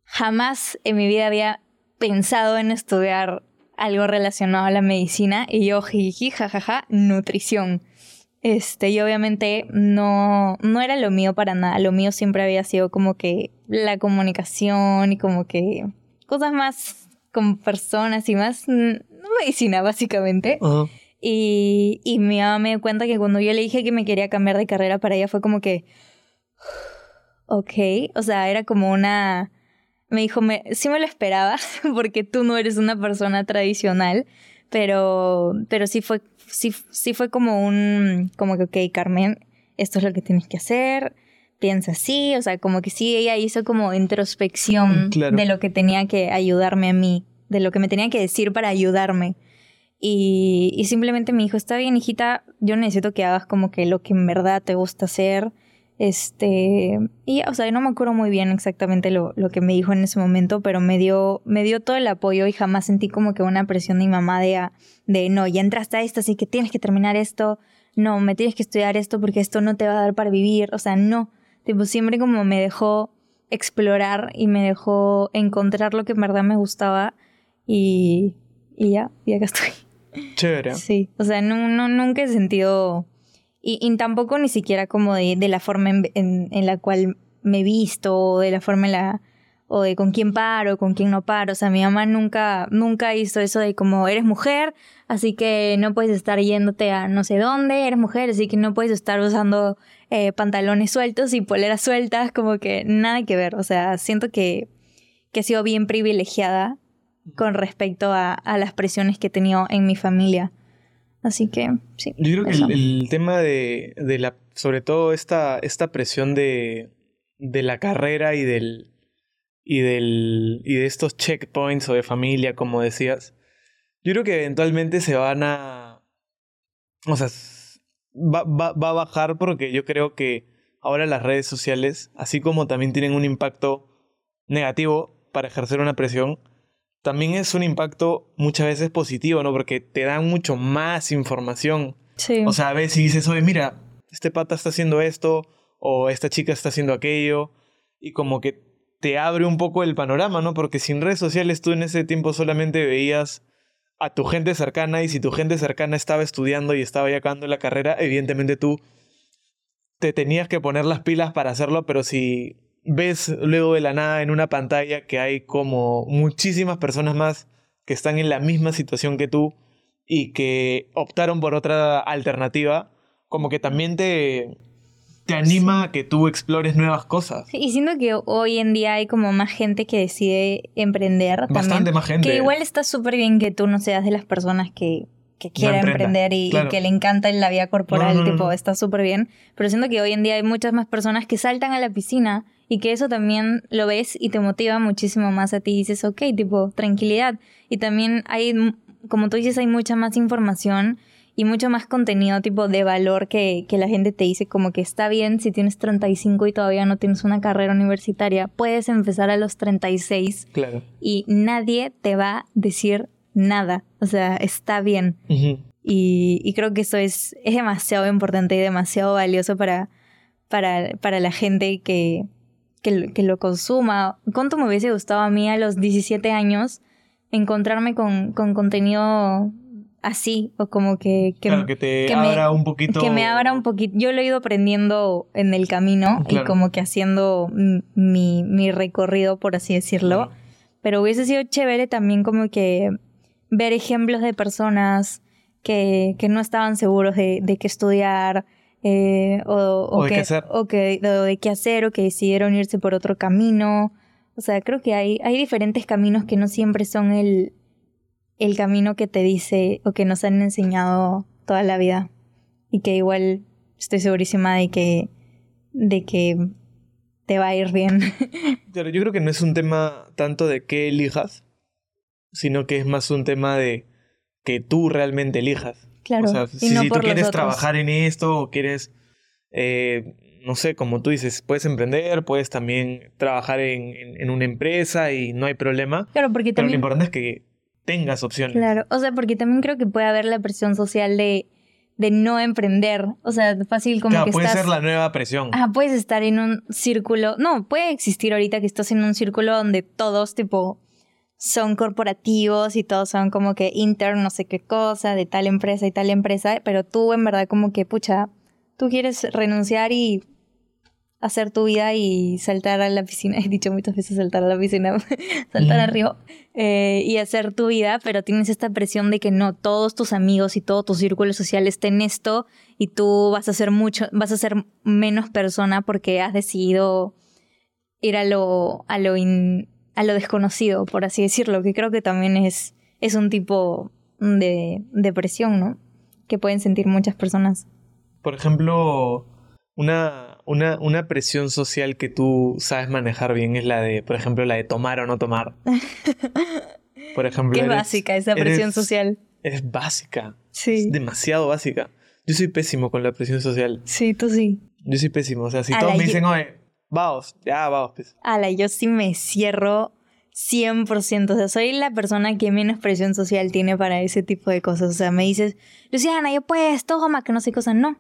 jamás en mi vida había pensado en estudiar algo relacionado a la medicina y yo, jiji, jajaja, nutrición. Este, y obviamente no, no era lo mío para nada. Lo mío siempre había sido como que la comunicación y como que cosas más con personas y más medicina, básicamente. y, y mi mamá me dio cuenta que cuando yo le dije que me quería cambiar de carrera para ella fue como que, ok, o sea, era como una me dijo, me, sí me lo esperaba, (laughs) porque tú no eres una persona tradicional, pero, pero sí fue, sí, sí fue como un, como que, ok, Carmen, esto es lo que tienes que hacer, piensa así, o sea, como que sí, ella hizo como introspección mm, de lo que tenía que ayudarme a mí, de lo que me tenía que decir para ayudarme. Y, y simplemente me dijo, está bien, hijita, yo necesito que hagas como que lo que en verdad te gusta hacer este, y o sea, no me acuerdo muy bien exactamente lo, lo, que me dijo en ese momento, pero me dio, me dio todo el apoyo y jamás sentí como que una presión de mi mamá de, de no, ya entraste a esto, así que tienes que terminar esto, no, me tienes que estudiar esto porque esto no te va a dar para vivir, o sea, no, tipo, siempre como me dejó explorar y me dejó encontrar lo que en verdad me gustaba y, y ya, y acá estoy. Chévere. Sí, o sea, no, no, nunca he sentido y, tampoco ni siquiera como de, de la forma en, en, la cual me he visto, o de la forma en la, o de con quién paro, con quién no paro. O sea, mi mamá nunca, nunca hizo eso de como eres mujer, así que no puedes estar yéndote a no sé dónde, eres mujer, así que no puedes estar usando eh, pantalones sueltos y poleras sueltas, como que nada que ver. O sea, siento que, que he sido bien privilegiada con respecto a, a las presiones que he tenido en mi familia. Así que, sí. Yo creo que el, tema de, de, la, sobre todo esta, esta presión de, de la carrera y del, y del, y de estos checkpoints o de familia, como decías, yo creo que eventualmente se van a, o sea, va, va, va a bajar porque yo creo que ahora las redes sociales, así como también tienen un impacto negativo para ejercer una presión, también es un impacto muchas veces positivo, ¿no? Porque te dan mucho más información. Sí. O sea, a veces dices, oye, mira, este pata está haciendo esto, o esta chica está haciendo aquello, y como que te abre un poco el panorama, ¿no? Porque sin redes sociales tú en ese tiempo solamente veías a tu gente cercana, y si tu gente cercana estaba estudiando y estaba ya acabando la carrera, evidentemente tú te tenías que poner las pilas para hacerlo, pero si ves luego de la nada en una pantalla que hay como muchísimas personas más que están en la misma situación que tú y que optaron por otra alternativa, como que también te, te anima a que tú explores nuevas cosas. y siento que hoy en día hay como más gente que decide emprender. Bastante más gente. Que igual está súper bien que tú no seas de las personas que que quiera emprender y, que le encanta la vida corporal, tipo, está súper bien. Pero siento que hoy en día hay muchas más personas que saltan a la piscina y que eso también lo ves y te motiva muchísimo más a ti y dices, ok, tipo, tranquilidad. Y también hay, como tú dices, hay mucha más información y mucho más contenido tipo de valor que, que la gente te dice como que está bien si tienes 35 y todavía no tienes una carrera universitaria, puedes empezar a los 36 claro. y nadie te va a decir nada. O sea, está bien. y, creo que eso es, es demasiado importante y demasiado valioso para, para, para la gente que, que, lo consuma. ¿Cuánto me hubiese gustado a mí a los 17 años encontrarme con, con contenido así o como que que, te abra un poquito que me abra un poquito yo lo he ido aprendiendo en el camino y como que haciendo mi, mi recorrido por así decirlo. Pero hubiese sido chévere también como que ver ejemplos de personas que, que no estaban seguros de, de qué estudiar eh, o, o, de qué hacer. o, que, de qué hacer o que decidieron irse por otro camino. O sea, creo que hay, hay diferentes caminos que no siempre son el, el camino que te dice o que nos han enseñado toda la vida. Y que igual estoy segurísima de que, de que te va a ir bien. (laughs) Claro, yo creo que no es un tema tanto de qué elijas, sino que es más un tema de que tú realmente elijas. Claro. O sea, si, tú quieres trabajar en esto o quieres, eh, no sé, como tú dices, puedes emprender, puedes también trabajar en, una empresa y no hay problema. Claro, porque Pero lo importante es que tengas opciones. Claro, o sea, porque también creo que puede haber la presión social de, de no emprender. O sea, fácil como Claro, que puede estás... ser la nueva presión. Ajá, puedes estar en un círculo. No, puede existir ahorita que estás en un círculo donde todos, tipo, son corporativos y todos son como que intern, no sé qué cosa, de tal empresa y tal empresa, pero tú en verdad, como que, pucha, tú quieres renunciar y hacer tu vida y saltar a la piscina. (laughs) He dicho muchas veces saltar a la piscina, (laughs) saltar al río eh, y hacer tu vida, pero tienes esta presión de que no, todos tus amigos y todo tu círculo social estén en esto y tú vas a ser mucho, vas a ser menos persona porque has decidido ir a lo, a lo, in- a lo desconocido, por así decirlo, que creo que también es, es un tipo de, de presión, ¿no? Que pueden sentir muchas personas. Por ejemplo, una, una, una presión social que tú sabes manejar bien es la de, por ejemplo, la de tomar o no tomar. (laughs) Por ejemplo, eres- básica esa presión eres- social. Es básica. Sí. Es demasiado básica. Yo soy pésimo con la presión social. Sí, tú sí. Yo soy pésimo. O sea, si todos me dicen, oye, vamos, ya, vamos, pues. Ala, yo sí me cierro 100%. O sea, soy la persona que menos presión social tiene para ese tipo de cosas. O sea, me dices, Luciana, yo pues, toma, que no sé cosas. No.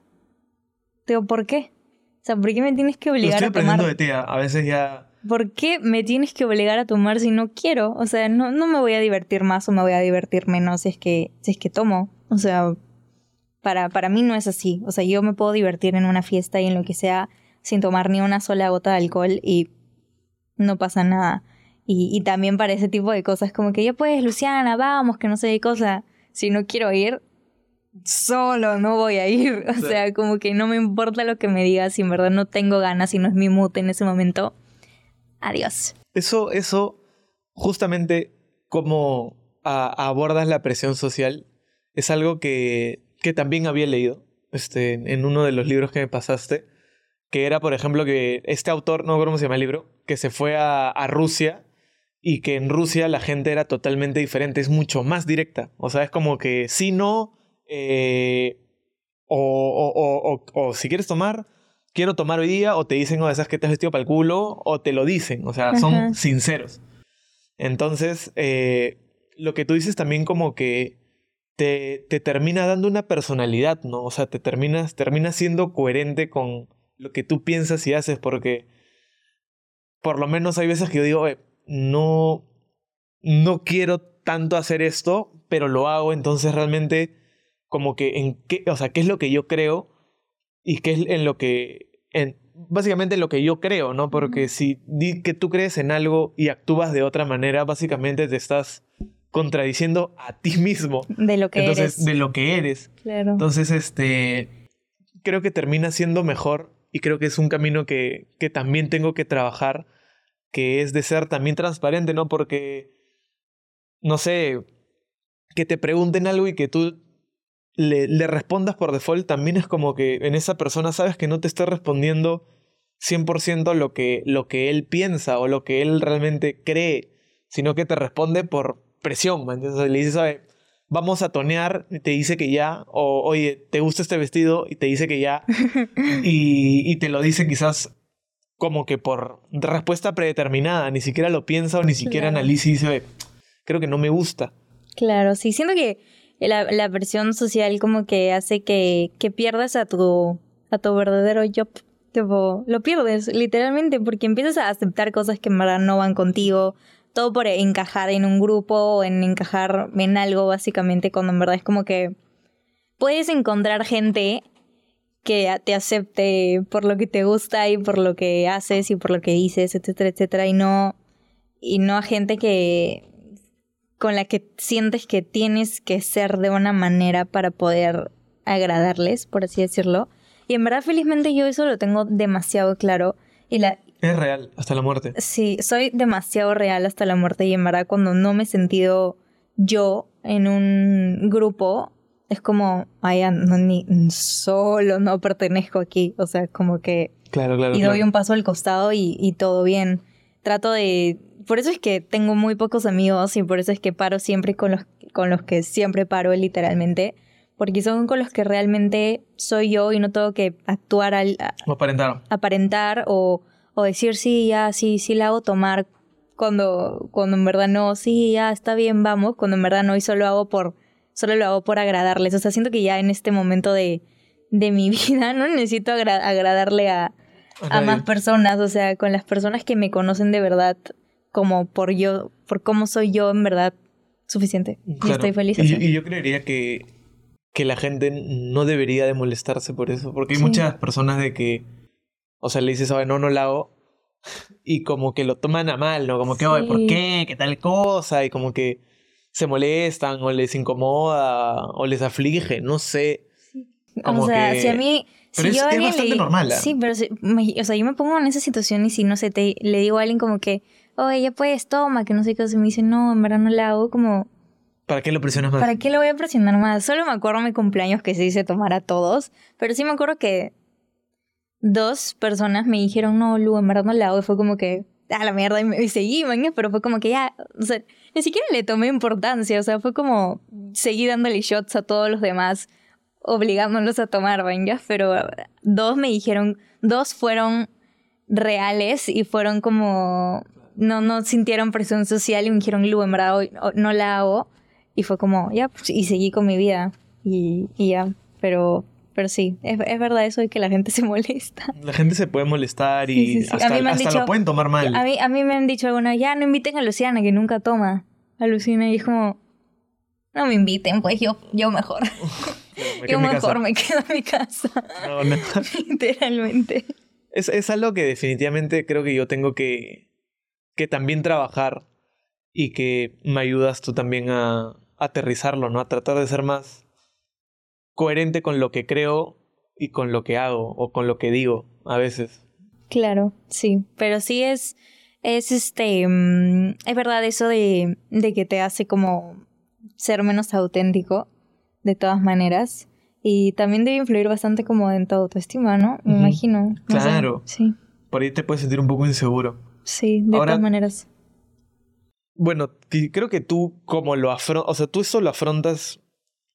Digo, ¿por qué? O sea, ¿por qué me tienes que Lo obligar estoy a tomar? aprendiendo de ti. A a veces ya. ¿Por qué me tienes que obligar a tomar si no quiero? O sea, no, no me voy a divertir más o me voy a divertir menos si es que, si es que tomo. O sea, para, para mí no es así. O sea, yo me puedo divertir en una fiesta y en lo que sea sin tomar ni una sola gota de alcohol y no pasa nada. Y, y también para ese tipo de cosas, como que ya pues, Luciana, vamos, que no sé qué cosa. Si no quiero ir, solo no voy a ir. (laughs) O Sí. sea, como que no me importa lo que me digas, si en verdad no tengo ganas, si no es mi mood en ese momento. Adiós. Eso, eso, justamente cómo a- abordas la presión social, es algo que, que también había leído este, en uno de los libros que me pasaste, que era, por ejemplo, que este autor, no me acuerdo cómo se llama el libro, que se fue a, a Rusia y que en Rusia la gente era totalmente diferente, es mucho más directa. O sea, es como que si no, eh, o, o- o- o- o si quieres tomar, quiero tomar hoy día, o te dicen, o esas que te has vestido para el culo, o te lo dicen, o sea, Ajá. son sinceros. Entonces, eh, lo que tú dices también como que te, te termina dando una personalidad, ¿no? O sea, te terminas, terminas siendo coherente con lo que tú piensas y haces, porque por lo menos hay veces que yo digo, "Eh, no, no quiero tanto hacer esto, pero lo hago, entonces realmente como que en qué, o sea, qué es lo que yo creo y qué es en lo que, en, básicamente en lo que yo creo, ¿no? Porque si di que tú crees en algo y actúas de otra manera, básicamente te estás contradiciendo a ti mismo. De lo que Entonces, eres. de lo que eres. Claro. Entonces, este, creo que termina siendo mejor y creo que es un camino que, que también tengo que trabajar, que es de ser también transparente, ¿no? Porque, no sé, que te pregunten algo y que tú le, le respondas por default, también es como que en esa persona sabes que no te está respondiendo 100% lo que, lo que él piensa o lo que él realmente cree, sino que te responde por presión, ¿me entiendes? Le dices, "Oye, vamos a tonear, y te dice que ya, o oye, ¿te gusta este vestido? Y te dice que ya, (laughs) y, y te lo dice quizás como que por respuesta predeterminada, ni siquiera lo piensa o ni siquiera Claro. analiza y dice, "Oye, creo que no me gusta. Claro, sí, siento que la, la presión social como que hace que, que pierdas a tu, a tu verdadero yo. Tipo, lo pierdes, literalmente, porque empiezas a aceptar cosas que en verdad no van contigo, todo por encajar en un grupo o en encajar en algo, básicamente, cuando en verdad es como que puedes encontrar gente que te acepte por lo que te gusta y por lo que haces y por lo que dices, etcétera, etcétera, y no, y no a gente que con la que sientes que tienes que ser de una manera para poder agradarles, por así decirlo. Y en verdad, felizmente yo eso lo tengo demasiado claro. Y la, Es real, hasta la muerte. sí, soy demasiado real hasta la muerte. Y en verdad, cuando no me he sentido yo en un grupo, es como, ay, no, ni solo no pertenezco aquí. O sea, como que Claro, claro. y claro. doy un paso al costado y, y todo bien. Trato de... Por eso es que tengo muy pocos amigos y por eso es que paro siempre con los, con los que siempre paro literalmente. Porque son con los que realmente soy yo y no tengo que actuar al, a- No aparentaron. aparentar o, o decir sí, ya, sí, sí la hago tomar cuando, cuando en verdad no, sí, ya está bien, vamos, cuando en verdad no y solo hago por, solo lo hago por agradarles. O sea, siento que ya en este momento de, de mi (laughs) vida no necesito agradarle a, a, más personas, o sea, con las personas que me conocen de verdad, como por yo, por cómo soy yo en verdad, suficiente. Y estoy feliz. Y, y, yo creería que, que la gente no debería de molestarse por eso, porque hay muchas personas de que, o sea, le dices, a no, no la hago, y como que lo toman a mal, ¿no? Como que, oye, ¿por qué? ¿Qué tal cosa? Y como que se molestan o les incomoda o les aflige, no sé. o sea, si a mí... Pero es, bastante normal. ¿eh? Sí, pero o sea, yo me pongo en esa situación y si no sé, te, le digo a alguien como que, oye, ya puedes, toma, que no sé qué, y me dice, no, en verdad no la hago, como... ¿Para qué lo presionas más? ¿Para qué lo voy a presionar más? Solo me acuerdo mi cumpleaños que se dice tomar a todos, pero sí me acuerdo que dos personas me dijeron, no, Lu, en verdad no la hago. Y fue como que, a la mierda, y, me, seguí, pero fue como que ya, o sea, ni siquiera le tomé importancia, o sea, fue como seguí dándole shots a todos los demás, obligándolos a tomar, venga, pero dos me dijeron, dos fueron reales y fueron como, no, no sintieron presión social y me dijeron, Lu, en verdad no la hago. Y fue como, ya, pues, y seguí con mi vida y, y ya, pero pero sí, es, es, verdad eso de que la gente (laughs) se molesta. La gente se puede molestar y hasta, lo pueden tomar mal. A mí, a mí me han dicho alguna, ya no inviten a Luciana que nunca toma. A Luciana y es como, no me inviten, pues yo, yo mejor. (laughs) yo (laughs) mejor me quedo en mi casa. No, no. Literalmente. Es, es algo que definitivamente creo que yo tengo que, que también trabajar y que me ayudas tú también a aterrizarlo, ¿no? A tratar de ser más coherente con lo que creo y con lo que hago o con lo que digo a veces. Claro, sí, pero sí es, es este, mm, es verdad eso de, de que te hace como ser menos auténtico, de todas maneras. Y también debe influir bastante como en tu autoestima, ¿no? Me imagino. claro. sí. Por ahí te puedes sentir un poco inseguro. Sí, de todas maneras. Bueno, creo que tú como lo afrontas, o sea, tú eso lo afrontas,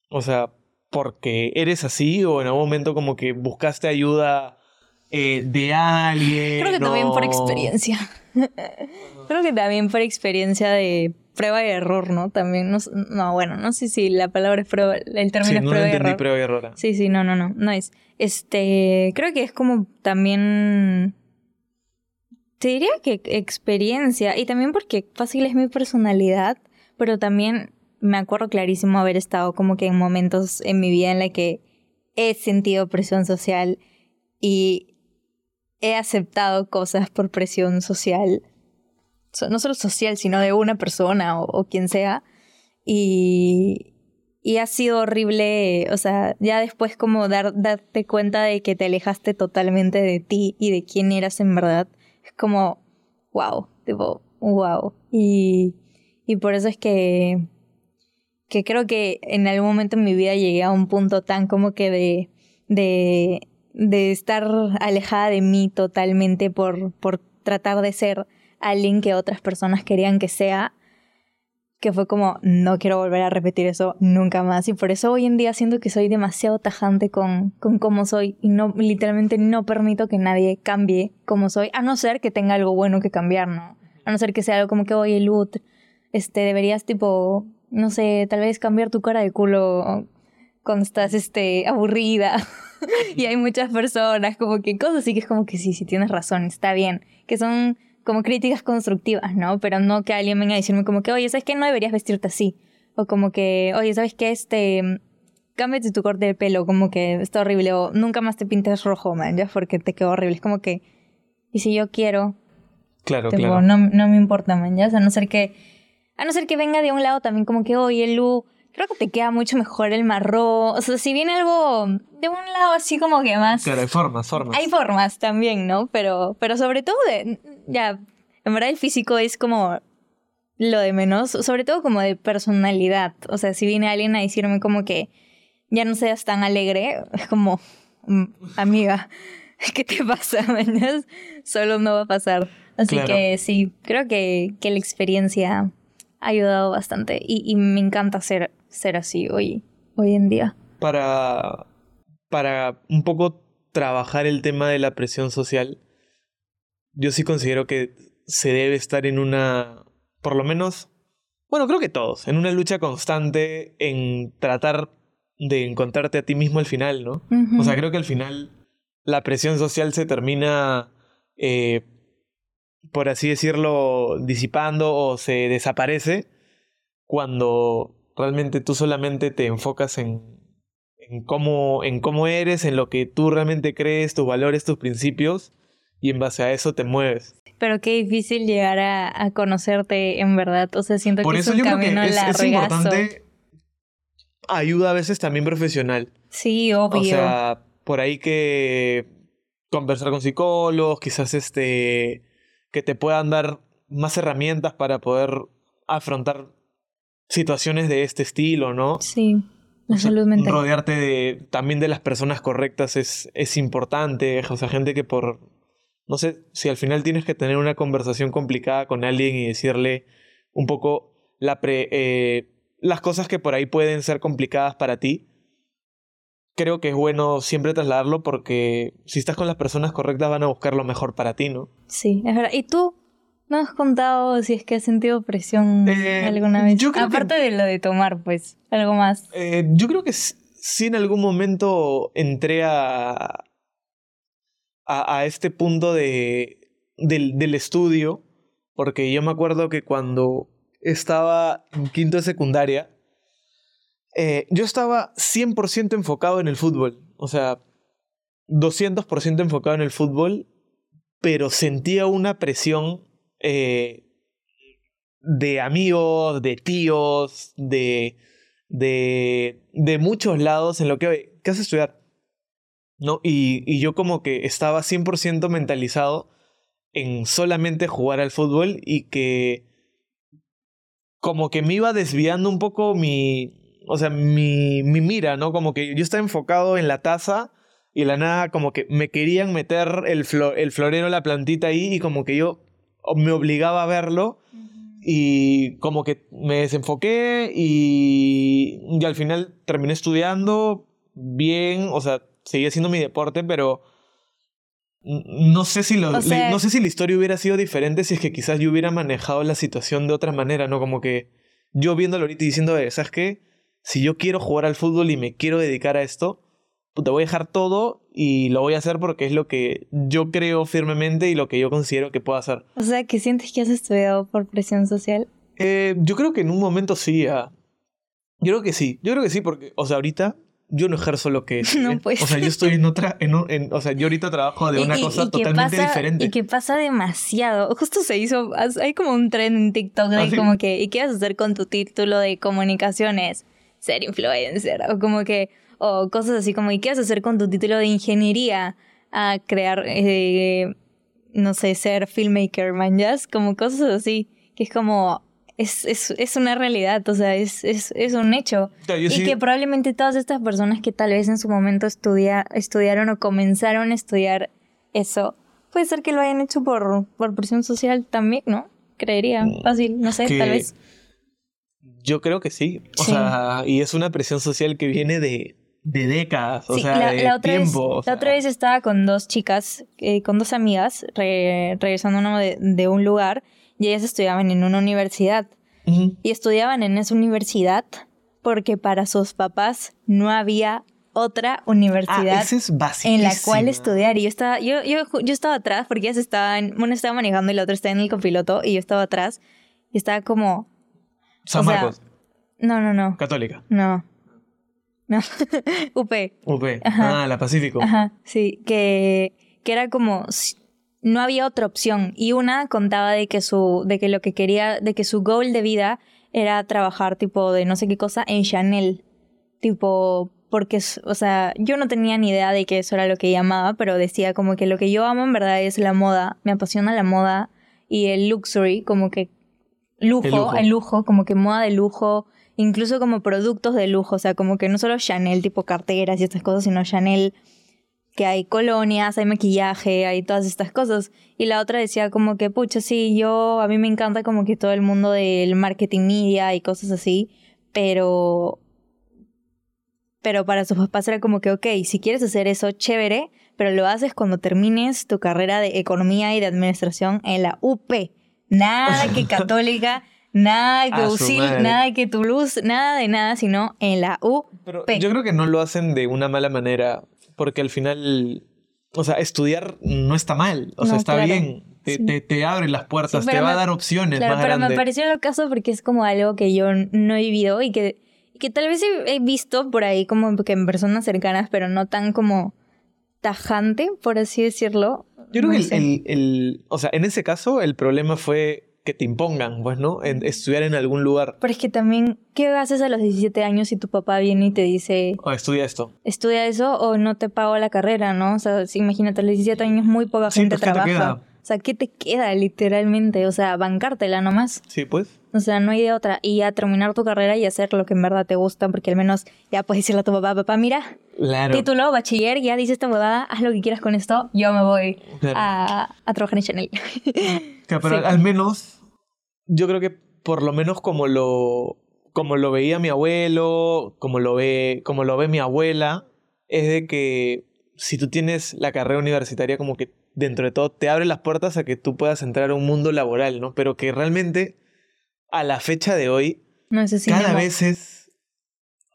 o sea, porque eres así o en algún momento como que buscaste ayuda eh, de alguien? Creo que también por experiencia. (laughs) Creo que también por experiencia de prueba y error, ¿no? También, no, no bueno, no sé si la palabra es prueba, el término es prueba, y error. prueba y error. Sí, sí, no, no, no, no es. Este, creo que es como también... Te diría que experiencia y también porque fácil es mi personalidad, pero también me acuerdo clarísimo haber estado como que en momentos en mi vida en la que he sentido presión social y he aceptado cosas por presión social, no solo social, sino de una persona o, quien sea. Y, y ha sido horrible, o sea, ya después como dar, darte cuenta de que te alejaste totalmente de ti y de quién eras en verdad, es como, wow, tipo, wow. Y, y por eso es que que creo que en algún momento en mi vida llegué a un punto tan como que de, de, estar alejada de mí totalmente por, por tratar de ser alguien que otras personas querían que sea, que fue como, no quiero volver a repetir eso nunca más. Y por eso hoy en día siento que soy demasiado tajante con, con cómo soy y no, literalmente no permito que nadie cambie como soy, a no ser que tenga algo bueno que cambiar, ¿no? A no ser que sea algo como que, oye, Lut, este, deberías tipo no sé, tal vez cambiar tu cara de culo cuando estás este, aburrida. (laughs) y hay muchas personas, como que cosas así que es como que sí, sí tienes razón, está bien. Que son como críticas constructivas, ¿no? Pero no que alguien venga a decirme como que, oye, ¿sabes qué? No deberías vestirte así. O como que, oye, ¿sabes qué? Este, cámbiate tu corte de pelo, como que está horrible. O nunca más te pintes rojo, man, ya, porque te quedó horrible. Es como que, y si yo quiero, Claro, claro. No, no me importa, man, ya. O sea, a no ser que a no ser que venga de un lado también como que, oye, Lu, creo que te queda mucho mejor el marrón. O sea, si viene algo de un lado así como que más... Claro, hay formas, formas. Hay formas también, ¿no? Pero, pero sobre todo, de, ya, en verdad el físico es como lo de menos, sobre todo como de personalidad. O sea, si viene alguien a decirme como que ya no seas tan alegre, es como, mm, amiga, (laughs) ¿qué te pasa? (laughs) Solo no va a pasar. Así que sí, creo que, que la experiencia ha ayudado bastante y, me encanta ser, ser así hoy, hoy en día. Para, para un poco trabajar el tema de la presión social, yo sí considero que se debe estar en una, por lo menos, bueno, creo que todos, en una lucha constante en tratar de encontrarte a ti mismo al final, ¿no? O sea, creo que al final la presión social se termina, eh, por así decirlo, disipando o se desaparece cuando realmente tú solamente te enfocas en, en, cómo, en cómo eres, en lo que tú realmente crees, tus valores, tus principios, y en base a eso te mueves. Pero qué difícil llegar a, conocerte en verdad. O sea, siento que es un camino es, es importante ayuda a veces también profesional. Sí, obvio. O sea, por ahí que conversar con psicólogos, quizás este que te puedan dar más herramientas para poder afrontar situaciones de este estilo, ¿no? Sí. La salud mental. Rodearte de, también de las personas correctas es, es importante. O sea, gente que por. No sé, si al final tienes que tener una conversación complicada con alguien y decirle un poco la pre, eh, las cosas que por ahí pueden ser complicadas para ti, creo que es bueno siempre trasladarlo porque si estás con las personas correctas van a buscar lo mejor para ti, ¿no? Sí, es verdad. ¿Y tú no has contado si es que has sentido presión eh, alguna vez? Aparte de lo de tomar, pues, algo más. Eh, yo creo que sí en algún momento entré a, a, este punto de, del, del estudio, porque yo me acuerdo que cuando estaba en quinto de secundaria, eh, yo estaba 100% enfocado en el fútbol. O sea, 200% enfocado en el fútbol, pero sentía una presión eh, de amigos, de tíos, de, de, de muchos lados en lo que, ¿qué haces estudiar? ¿No? Y, y yo como que estaba 100% mentalizado en solamente jugar al fútbol y que como que me iba desviando un poco mi, o sea, mi, mi mira, ¿no? Como que yo estaba enfocado en la taza y la nada como que me querían meter el, el florero, la plantita ahí y como que yo me obligaba a verlo y como que me desenfoqué y, y al final terminé estudiando bien, o sea, seguí haciendo mi deporte, pero no sé, si lo, no sé si la historia hubiera sido diferente si es que quizás yo hubiera manejado la situación de otra manera, ¿no? Como que yo viéndolo ahorita y diciendo, ¿sabes qué? Si yo quiero jugar al fútbol y me quiero dedicar a esto, pues te voy a dejar todo y lo voy a hacer porque es lo que yo creo firmemente y lo que yo considero que puedo hacer. O sea, ¿que sientes que has estudiado por presión social? Eh, yo creo que en un momento sí. Ah. Yo creo que sí. Yo creo que sí porque, o sea, ahorita yo no ejerzo lo que (laughs) es. No, pues. O sea, yo estoy en otra, en, o sea, yo ahorita trabajo de una cosa totalmente diferente. Y que pasa demasiado. Justo se hizo, hay como un tren en TikTok de ¿Ah, como que, ¿y qué vas a hacer con tu título de comunicaciones? Ser influencer. O como que, o cosas así como, ¿y qué vas a hacer con tu título de ingeniería? A crear, eh, no sé, ser filmmaker, man, Como cosas así. Que es como, es, es, es, una realidad, o sea, es, es, es un hecho. y que probablemente todas estas personas que tal vez en su momento estudia, estudiaron o comenzaron a estudiar eso, puede ser que lo hayan hecho por, por presión social también, ¿no? Creería, mm, fácil, no sé, tal vez. Yo creo que sí. O sea, y es una presión social que viene de, de décadas, o sea, de otra tiempo. Vez, La otra vez estaba con dos chicas, eh, con dos amigas, regresando de, de un lugar y ellas estudiaban en una universidad. Y estudiaban en esa universidad porque para sus papás no había otra universidad ah, en la cual estudiar. Y yo estaba, yo, yo, yo estaba atrás porque ellas estaban, una estaba manejando y la otra estaba en el copiloto y yo estaba atrás y estaba como... San Marcos. no, no, no. Católica. No. No. (laughs) UP. UP. Ah, la Pacífico. Ajá, sí. Que, que era como, no había otra opción y una contaba de que su de que lo que quería de que su goal de vida era trabajar tipo de no sé qué cosa en Chanel tipo porque o sea yo no tenía ni idea de que eso era lo que llamaba pero decía como que lo que yo amo en verdad es la moda me apasiona la moda y el luxury como que lujo el lujo, el lujo como que moda de lujo incluso como productos de lujo o sea como que no solo Chanel tipo carteras y estas cosas sino Chanel que hay colonias, hay maquillaje, hay todas estas cosas. Y la otra decía como que, pucha, sí, yo, a mí me encanta como que todo el mundo del marketing media y cosas así, pero... Pero para sus papás era como que, ok, si quieres hacer eso, chévere, pero lo haces cuando termines tu carrera de economía y de administración en la UP. Nada que (laughs) católica, nada que UCIL, nada que Toulouse, nada de nada, sino en la UP. Pero yo creo que no lo hacen de una mala manera, porque al final, o sea, estudiar no está mal, o sea, está claro. bien, te, Sí. te, te abre las puertas, Sí, te va a dar opciones Claro, más pero me pareció el caso porque es como algo que yo no he vivido y que, que tal vez he, he visto por ahí como que en personas cercanas, pero no tan como tajante, por así decirlo. Yo creo No que el, el- el- o sea, en ese caso el problema fue que te impongan, pues, ¿no? En estudiar en algún lugar. Pero es que también, ¿qué haces a los 17 años si tu papá viene y te dice, O estudia esto. estudia eso o no te pago la carrera, ¿no? O sea, si- imagínate, a los 17 años muy poca Sí, gente pues, ¿qué te trabaja. O sea, ¿qué te queda literalmente? O sea, bancártela nomás. Sí, pues. O sea, no hay de otra. Y ya terminar tu carrera y hacer lo que en verdad te gusta, porque al menos ya puedes decirle a tu papá, papá, mira, Claro. título, bachiller, ya dice esta huevada, haz lo que quieras con esto, yo me voy Claro. a, a trabajar en Chanel. Claro, pero (laughs) Sí. al menos, yo creo que por lo menos como lo, como lo veía mi abuelo, como lo ve, como lo ve mi abuela, es de que si tú tienes la carrera universitaria, como que dentro de todo te abre las puertas a que tú puedas entrar a un mundo laboral, ¿no? Pero que realmente a la fecha de hoy, No cada vez es,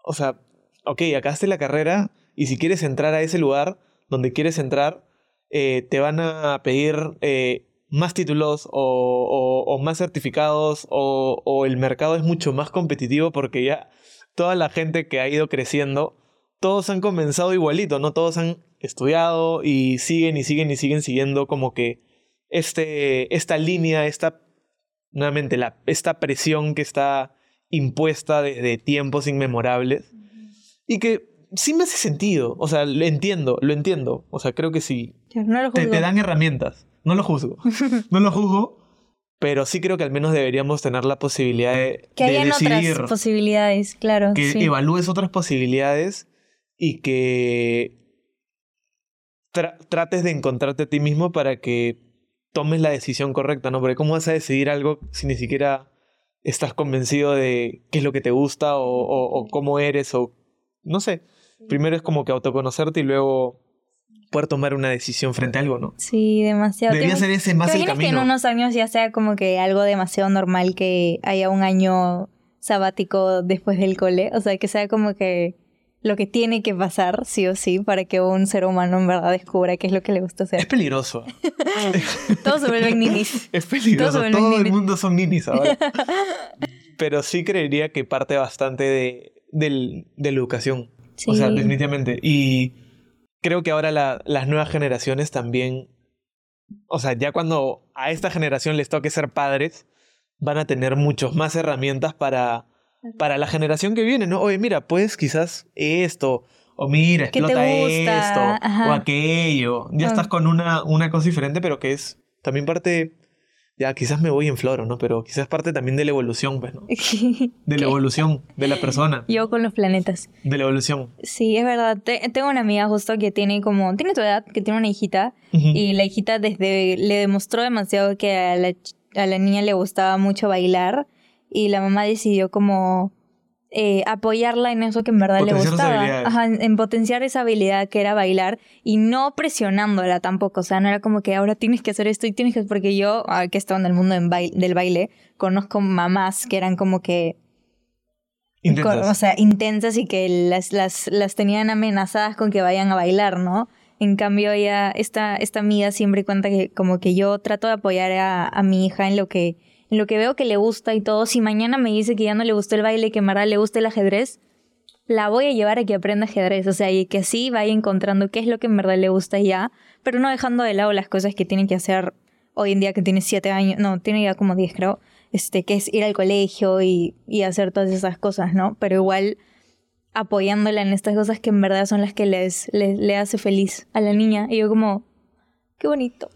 o sea, ok, acabaste la carrera y si quieres entrar a ese lugar donde quieres entrar, eh, te van a pedir eh, más títulos o, o- o más certificados o, o el mercado es mucho más competitivo porque ya toda la gente que ha ido creciendo, todos han comenzado igualito, ¿no? Todos han estudiado y siguen y siguen y siguen siguiendo como que este, esta línea, esta, nuevamente, la, esta presión que está impuesta desde tiempos inmemorables y que sí me hace sentido, o sea, lo entiendo, lo entiendo, o sea, creo que sí, No lo te, juzgo. te dan herramientas, no lo juzgo, (laughs) no lo juzgo, pero sí creo que al menos deberíamos tener la posibilidad de, que de hayan decidir, otras posibilidades, claro. que sí. evalúes otras posibilidades y que tra- trates de encontrarte a ti mismo para que tomes la decisión correcta, ¿no? Porque ¿cómo vas a decidir algo si ni siquiera estás convencido de qué es lo que te gusta o, o- o cómo eres o no sé? Primero es como que autoconocerte y luego poder tomar una decisión frente a algo, ¿no? Sí, demasiado. Debería ¿Te- ser ese más ¿Te el imaginas que en camino. unos años ya sea como que algo demasiado normal que haya un año sabático después del cole? O sea, que sea como que lo que tiene que pasar, sí o sí, para que un ser humano en verdad descubra qué es lo que le gusta Es hacer. (laughs) (laughs) peligroso. Todos se vuelven ninis. Es peligroso. Todo el mundo son ninis ahora. (laughs) Pero sí creería que parte bastante de, de la educación. O sea, Sí. definitivamente. Y creo que ahora la- las nuevas generaciones también. O sea, ya cuando a esta generación les toque ser padres, van a tener muchos más herramientas para, para la generación que viene, ¿no? Oye, mira, pues quizás esto. O mira, ¿Qué te explota esto. Ajá. O aquello. Ya Ah. estás con una, una cosa diferente, pero que es también parte. Ya, quizás me voy en floro, ¿no? Pero quizás parte también de la evolución, pues, ¿no? (laughs) De la evolución de la persona. Yo con los planetas. De la evolución. Sí, es verdad. Te- tengo una amiga justo que tiene como, tiene tu edad, que tiene una hijita, y la hijita desde le demostró demasiado que a la, ch- a la niña le gustaba mucho bailar, y la mamá decidió como eh, apoyarla en eso que en verdad le Potenciar gustaba. Ajá, en, en potenciar esa habilidad que era bailar y no presionándola tampoco. O sea, no era como que ahora tienes que hacer esto y tienes que... Porque yo, ah, que he estado en el mundo en del baile, conozco mamás que eran como que Intensas. con- o sea, intensas y que las, las, las tenían amenazadas con que vayan a bailar, ¿no? En cambio, ella, esta, esta amiga siempre cuenta que como que yo trato de apoyar a, a mi hija en lo que lo que veo que le gusta y todo. Si mañana me dice que ya no le gustó el baile, que en le gusta el ajedrez, la voy a llevar a que aprenda ajedrez. O sea, y que así vaya encontrando qué es lo que en verdad le gusta ya, pero no dejando de lado las cosas que tiene que hacer hoy en día que tiene siete años, no, tiene ya como 10 creo, este, que es ir al colegio y, hacer todas esas cosas, ¿no? Pero igual apoyándola en estas cosas que en verdad son las que le hace feliz a la niña. Y yo como, qué bonito,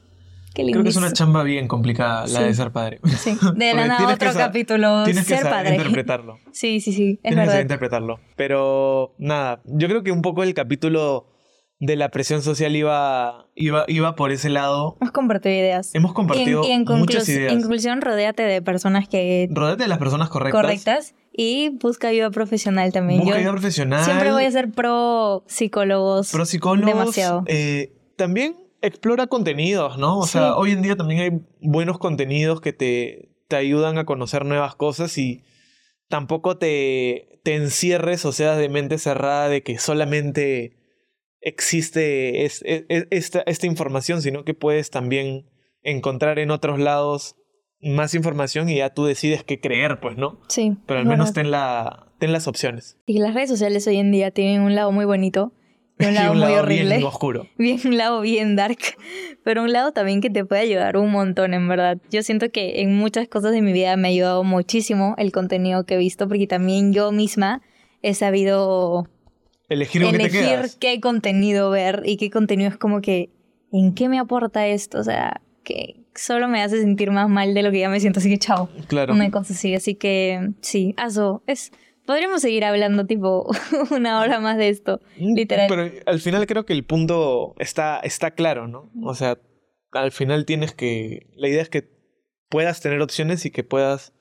qué lindo. Creo que es una chamba bien complicada la Sí. de ser padre. Sí, (laughs) de la nada que otro capítulo, Tienes que ser saber padre. interpretarlo. (laughs) Sí, sí, sí, es Tienes que saber verdad. interpretarlo. Pero nada, yo creo que un poco el capítulo de la presión social iba, iba, iba por ese lado. Hemos compartido ideas. Hemos compartido y en, y en muchas ideas. en conclusión, rodéate de personas que Rodate de las personas correctas. correctas y busca ayuda profesional también. Busca Yo ayuda profesional. siempre voy a ser pro psicólogos. pro psicólogos. demasiado. eh, también explora contenidos, ¿no? O sea, hoy en día también hay buenos contenidos que te, te ayudan a conocer nuevas cosas y tampoco te, te encierres o seas de mente cerrada de que solamente existe es- es- es- esta, esta información, sino que puedes también encontrar en otros lados más información y ya tú decides qué creer, pues, ¿no? Sí. Pero al menos ten, la, ten las opciones. Y las redes sociales hoy en día tienen un lado muy bonito y un Y lado un muy lado horrible. bien oscuro. (laughs) bien un lado bien dark, pero un lado también que te puede ayudar un montón, en verdad. Yo siento que en muchas cosas de mi vida me ha ayudado muchísimo el contenido que he visto, porque también yo misma he sabido Elegir con qué te elegir qué contenido ver y qué contenido es como que, ¿en qué me aporta esto? O sea, que solo me hace sentir más mal de lo que ya me siento, así que chao. Claro. Una cosa así, así que sí, eso es... Podríamos seguir hablando tipo (laughs) una hora más de esto, literal. Mm, Pero al final creo que el punto está, está claro, ¿no? O sea, al final tienes que... La idea es que puedas tener opciones y que puedas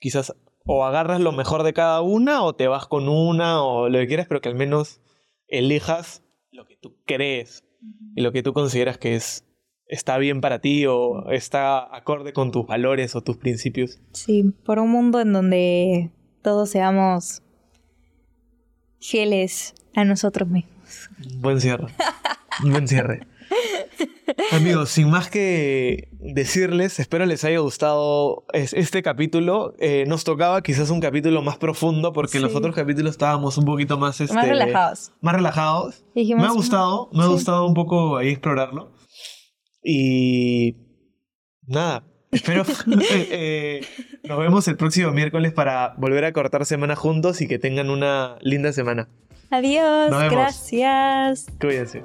quizás o agarras lo mejor de cada una o te vas con una o lo que quieras, pero que al menos elijas lo que tú crees y lo que tú consideras que es está bien para ti o está acorde con tus valores o tus principios. Sí, por un mundo en donde todos seamos fieles a nosotros mismos. Buen cierre. Buen cierre. Amigos, sin más que decirles, espero les haya gustado es- este capítulo. Eh, nos tocaba quizás un capítulo más profundo porque en los otros capítulos estábamos un poquito más... Este, Más relajados. Más relajados. Dijimos, me ha gustado, me ha gustado un poco ahí explorarlo. Y nada, espero (laughs) eh, eh, nos vemos el próximo miércoles para volver a cortar semana juntos y que tengan una linda semana. Adiós, gracias. Cuídense.